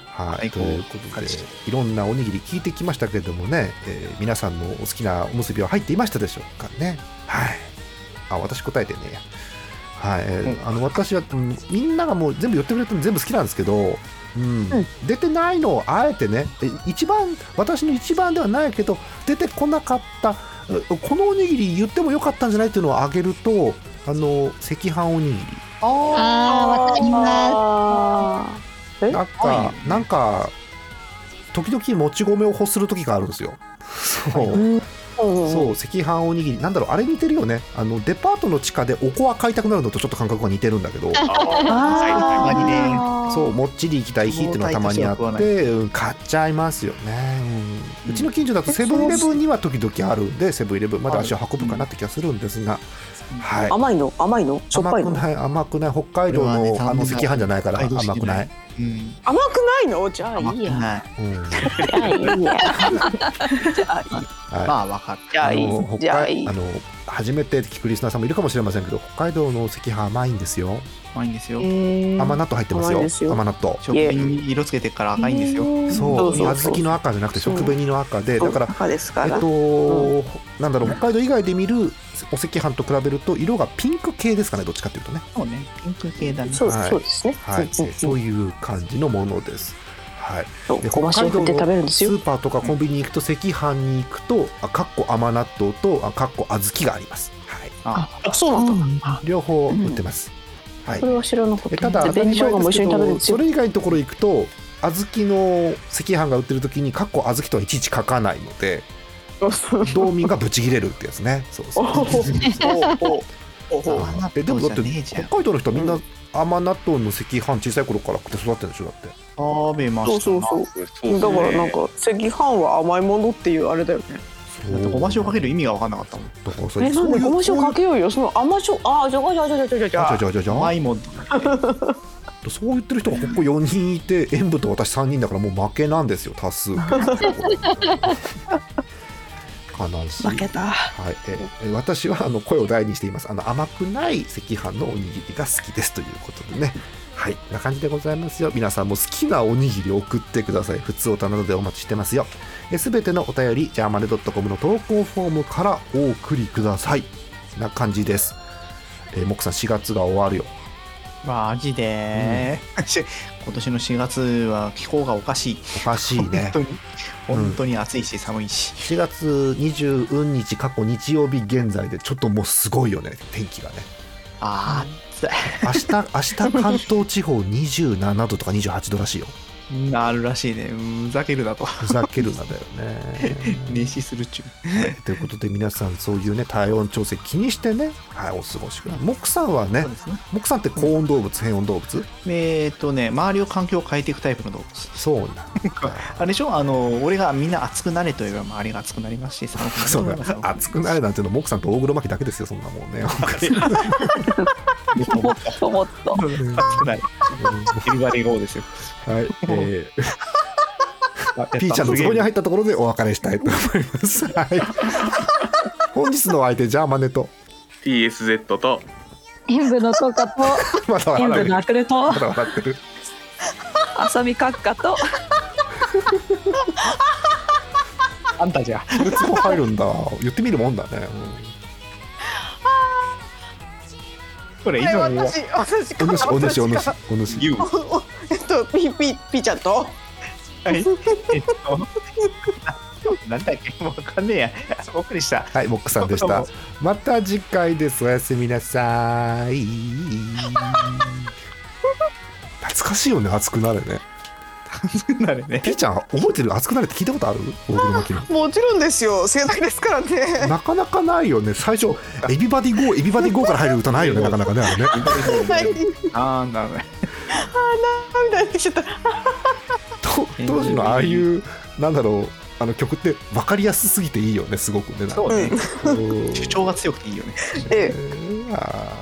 はい、ということでいろんなおにぎり聞いてきましたけれどもね、えー皆さんのお好きなおむすびは入っていましたでしょうかね。はい。あ私答えてね。はい、えーあの私はうんみんながもう全部寄ってくれてるの全部好きなんですけど、うん。出てないのをあえてねえ一番私の一番ではないけど出てこなかったえこのおにぎり言ってもよかったんじゃないっていうのをあげるとあの赤飯おにぎり。あー。わかります。あーえ？なんか、なんか、時々もち米を欲する時があるんですよ。そう。そう、赤飯おにぎり、なんだろう、あれ似てるよね。あの、デパートの地下でおこわ買いたくなるのとちょっと感覚が似てるんだけど、あたまにねーそう、もっちり行きたい日っていうのがたまにあって、うん買っちゃいますよね。うんうちの近所だとセブンイレブンには時々あるんで、セブンイレブンまで足を運ぶかなって気がするんですが、はい。甘いの？甘いの？しょっぱいの？甘くない甘くない北海道のあの赤飯じゃないから甘くない。うん。甘くないの？じゃあいいや。じゃあい。いやじゃあいい はい。まあわかるじゃあいい。あのじゃあいい。北海あの初めて聞くリスナーさんもいるかもしれませんけど北海道の赤飯甘いんですよ。甘いんですよ。甘納豆入ってますよ。甘いですよ。甘納豆。食品に色つけてから赤いんですよ。そう。小豆の赤じゃなくて食紅の赤でだから赤ですから、えっと、なんだろう北海道以外で見るお赤飯と比べると色がピンク系ですかねどっちかっていうとね。そうね。ピンク系だね。そうはい。そうですね、はい、そういう感じのものですはい。でそうごま塩振って食べるんですよ。スーパーとかコンビニに行くと赤飯に行くとあかっこ甘納豆とあかっこ小豆があります、はい、ああそうなんだ、両方売ってます、はい。それは知らなかったえただで紅生姜も一緒に食べるんですよ。それ以外のところ行くと小豆の赤飯が売ってる時にかっこ小豆とはいちいち書かないので道民がブチ切れるってやつね。そうそう。おおおおおあえでもだって北海道の人はみんな甘納豆の赤飯小さい頃から食って育ってるんでしょだって食べまそうしたそうそうだからなんか赤飯は甘いものっていうあれだよね。だってごま塩かける意味が分かんなかったもん。だからそれえなんでごま塩かけけようよ。その甘塩あじゃあじゃあじゃあじゃあじゃあじじゃじゃじゃじゃ甘いもんそう言ってる人がここ4人いて演舞と私3人だからもう負けなんですよ多数悲しい負けたはい、ええ私はあの声を大にしていますあの甘くない赤飯のおにぎりが好きですということでねはいな感じでございますよ。皆さんも好きなおにぎりを送ってください。普通おたなどでお待ちしてますよ。すべてのお便りジャーマネドットコムの投稿フォームからお送りください。な感じです。えー、モックさん4月が終わるよ。マジで、今年の4月は気候がおかしい。おかしいね。本当に。本当に暑いし寒いし、4月20日過去日曜日現在でちょっともうすごいよね。天気がねあ明日明日関東地方27度とか28度らしいよああるらしいね。ふざけるなと。ふざけるなだよね。熱視するっちゅう。ということで皆さんそういうね体温調整気にしてね、はい、お過ごしください。モクさんはねそうですね。モクさんって高温動物？変温動物えっとね周りを環境を変えていくタイプの動物。そうなんだ。あれでしょ？あの俺がみんな熱くなれと言えば周りが熱くなりますし寒くなるそ熱くなれなんていうのモクさんと大黒摩季だけですよそんなもんね。もっともっと。熱くなる。 Everybody go ですよ。はい、えー、ピーちゃんの壺に入ったところでお別れしたいと思います。はい。本日のお相手、ジャーマネと。TSZ と演舞のトカと まだ笑ってる。塩分のアクルとまだ笑ってる。浅見閣下と あんたじゃそれ壺入るんだ。言ってみるもんだね。これ以え上に私私うん、お主、お主、お主お主。えっとピーピーピーちゃんと？はい えっと なんだっけ？もうわかんねえやお送りしたはい、モックさんでした。また次回です。おやすみなさい。懐かしいよね、熱くなれね。なるね。ピーちゃん、覚えてる？熱くなれって聞いたことある？大黒摩季の。もちろんですよ。世代ですからね。なかなかないよね。最初、 Everybody Go、Everybody Go から入る歌ないよね、なかなかね、あれね。はいあー。なるね。涙出てきちゃった。と当時のああいうなんだろうあの曲って分かりやすすぎていいよねすごくねなんか。そうね。うん。主張が強くていいよね。ええ。ー。あ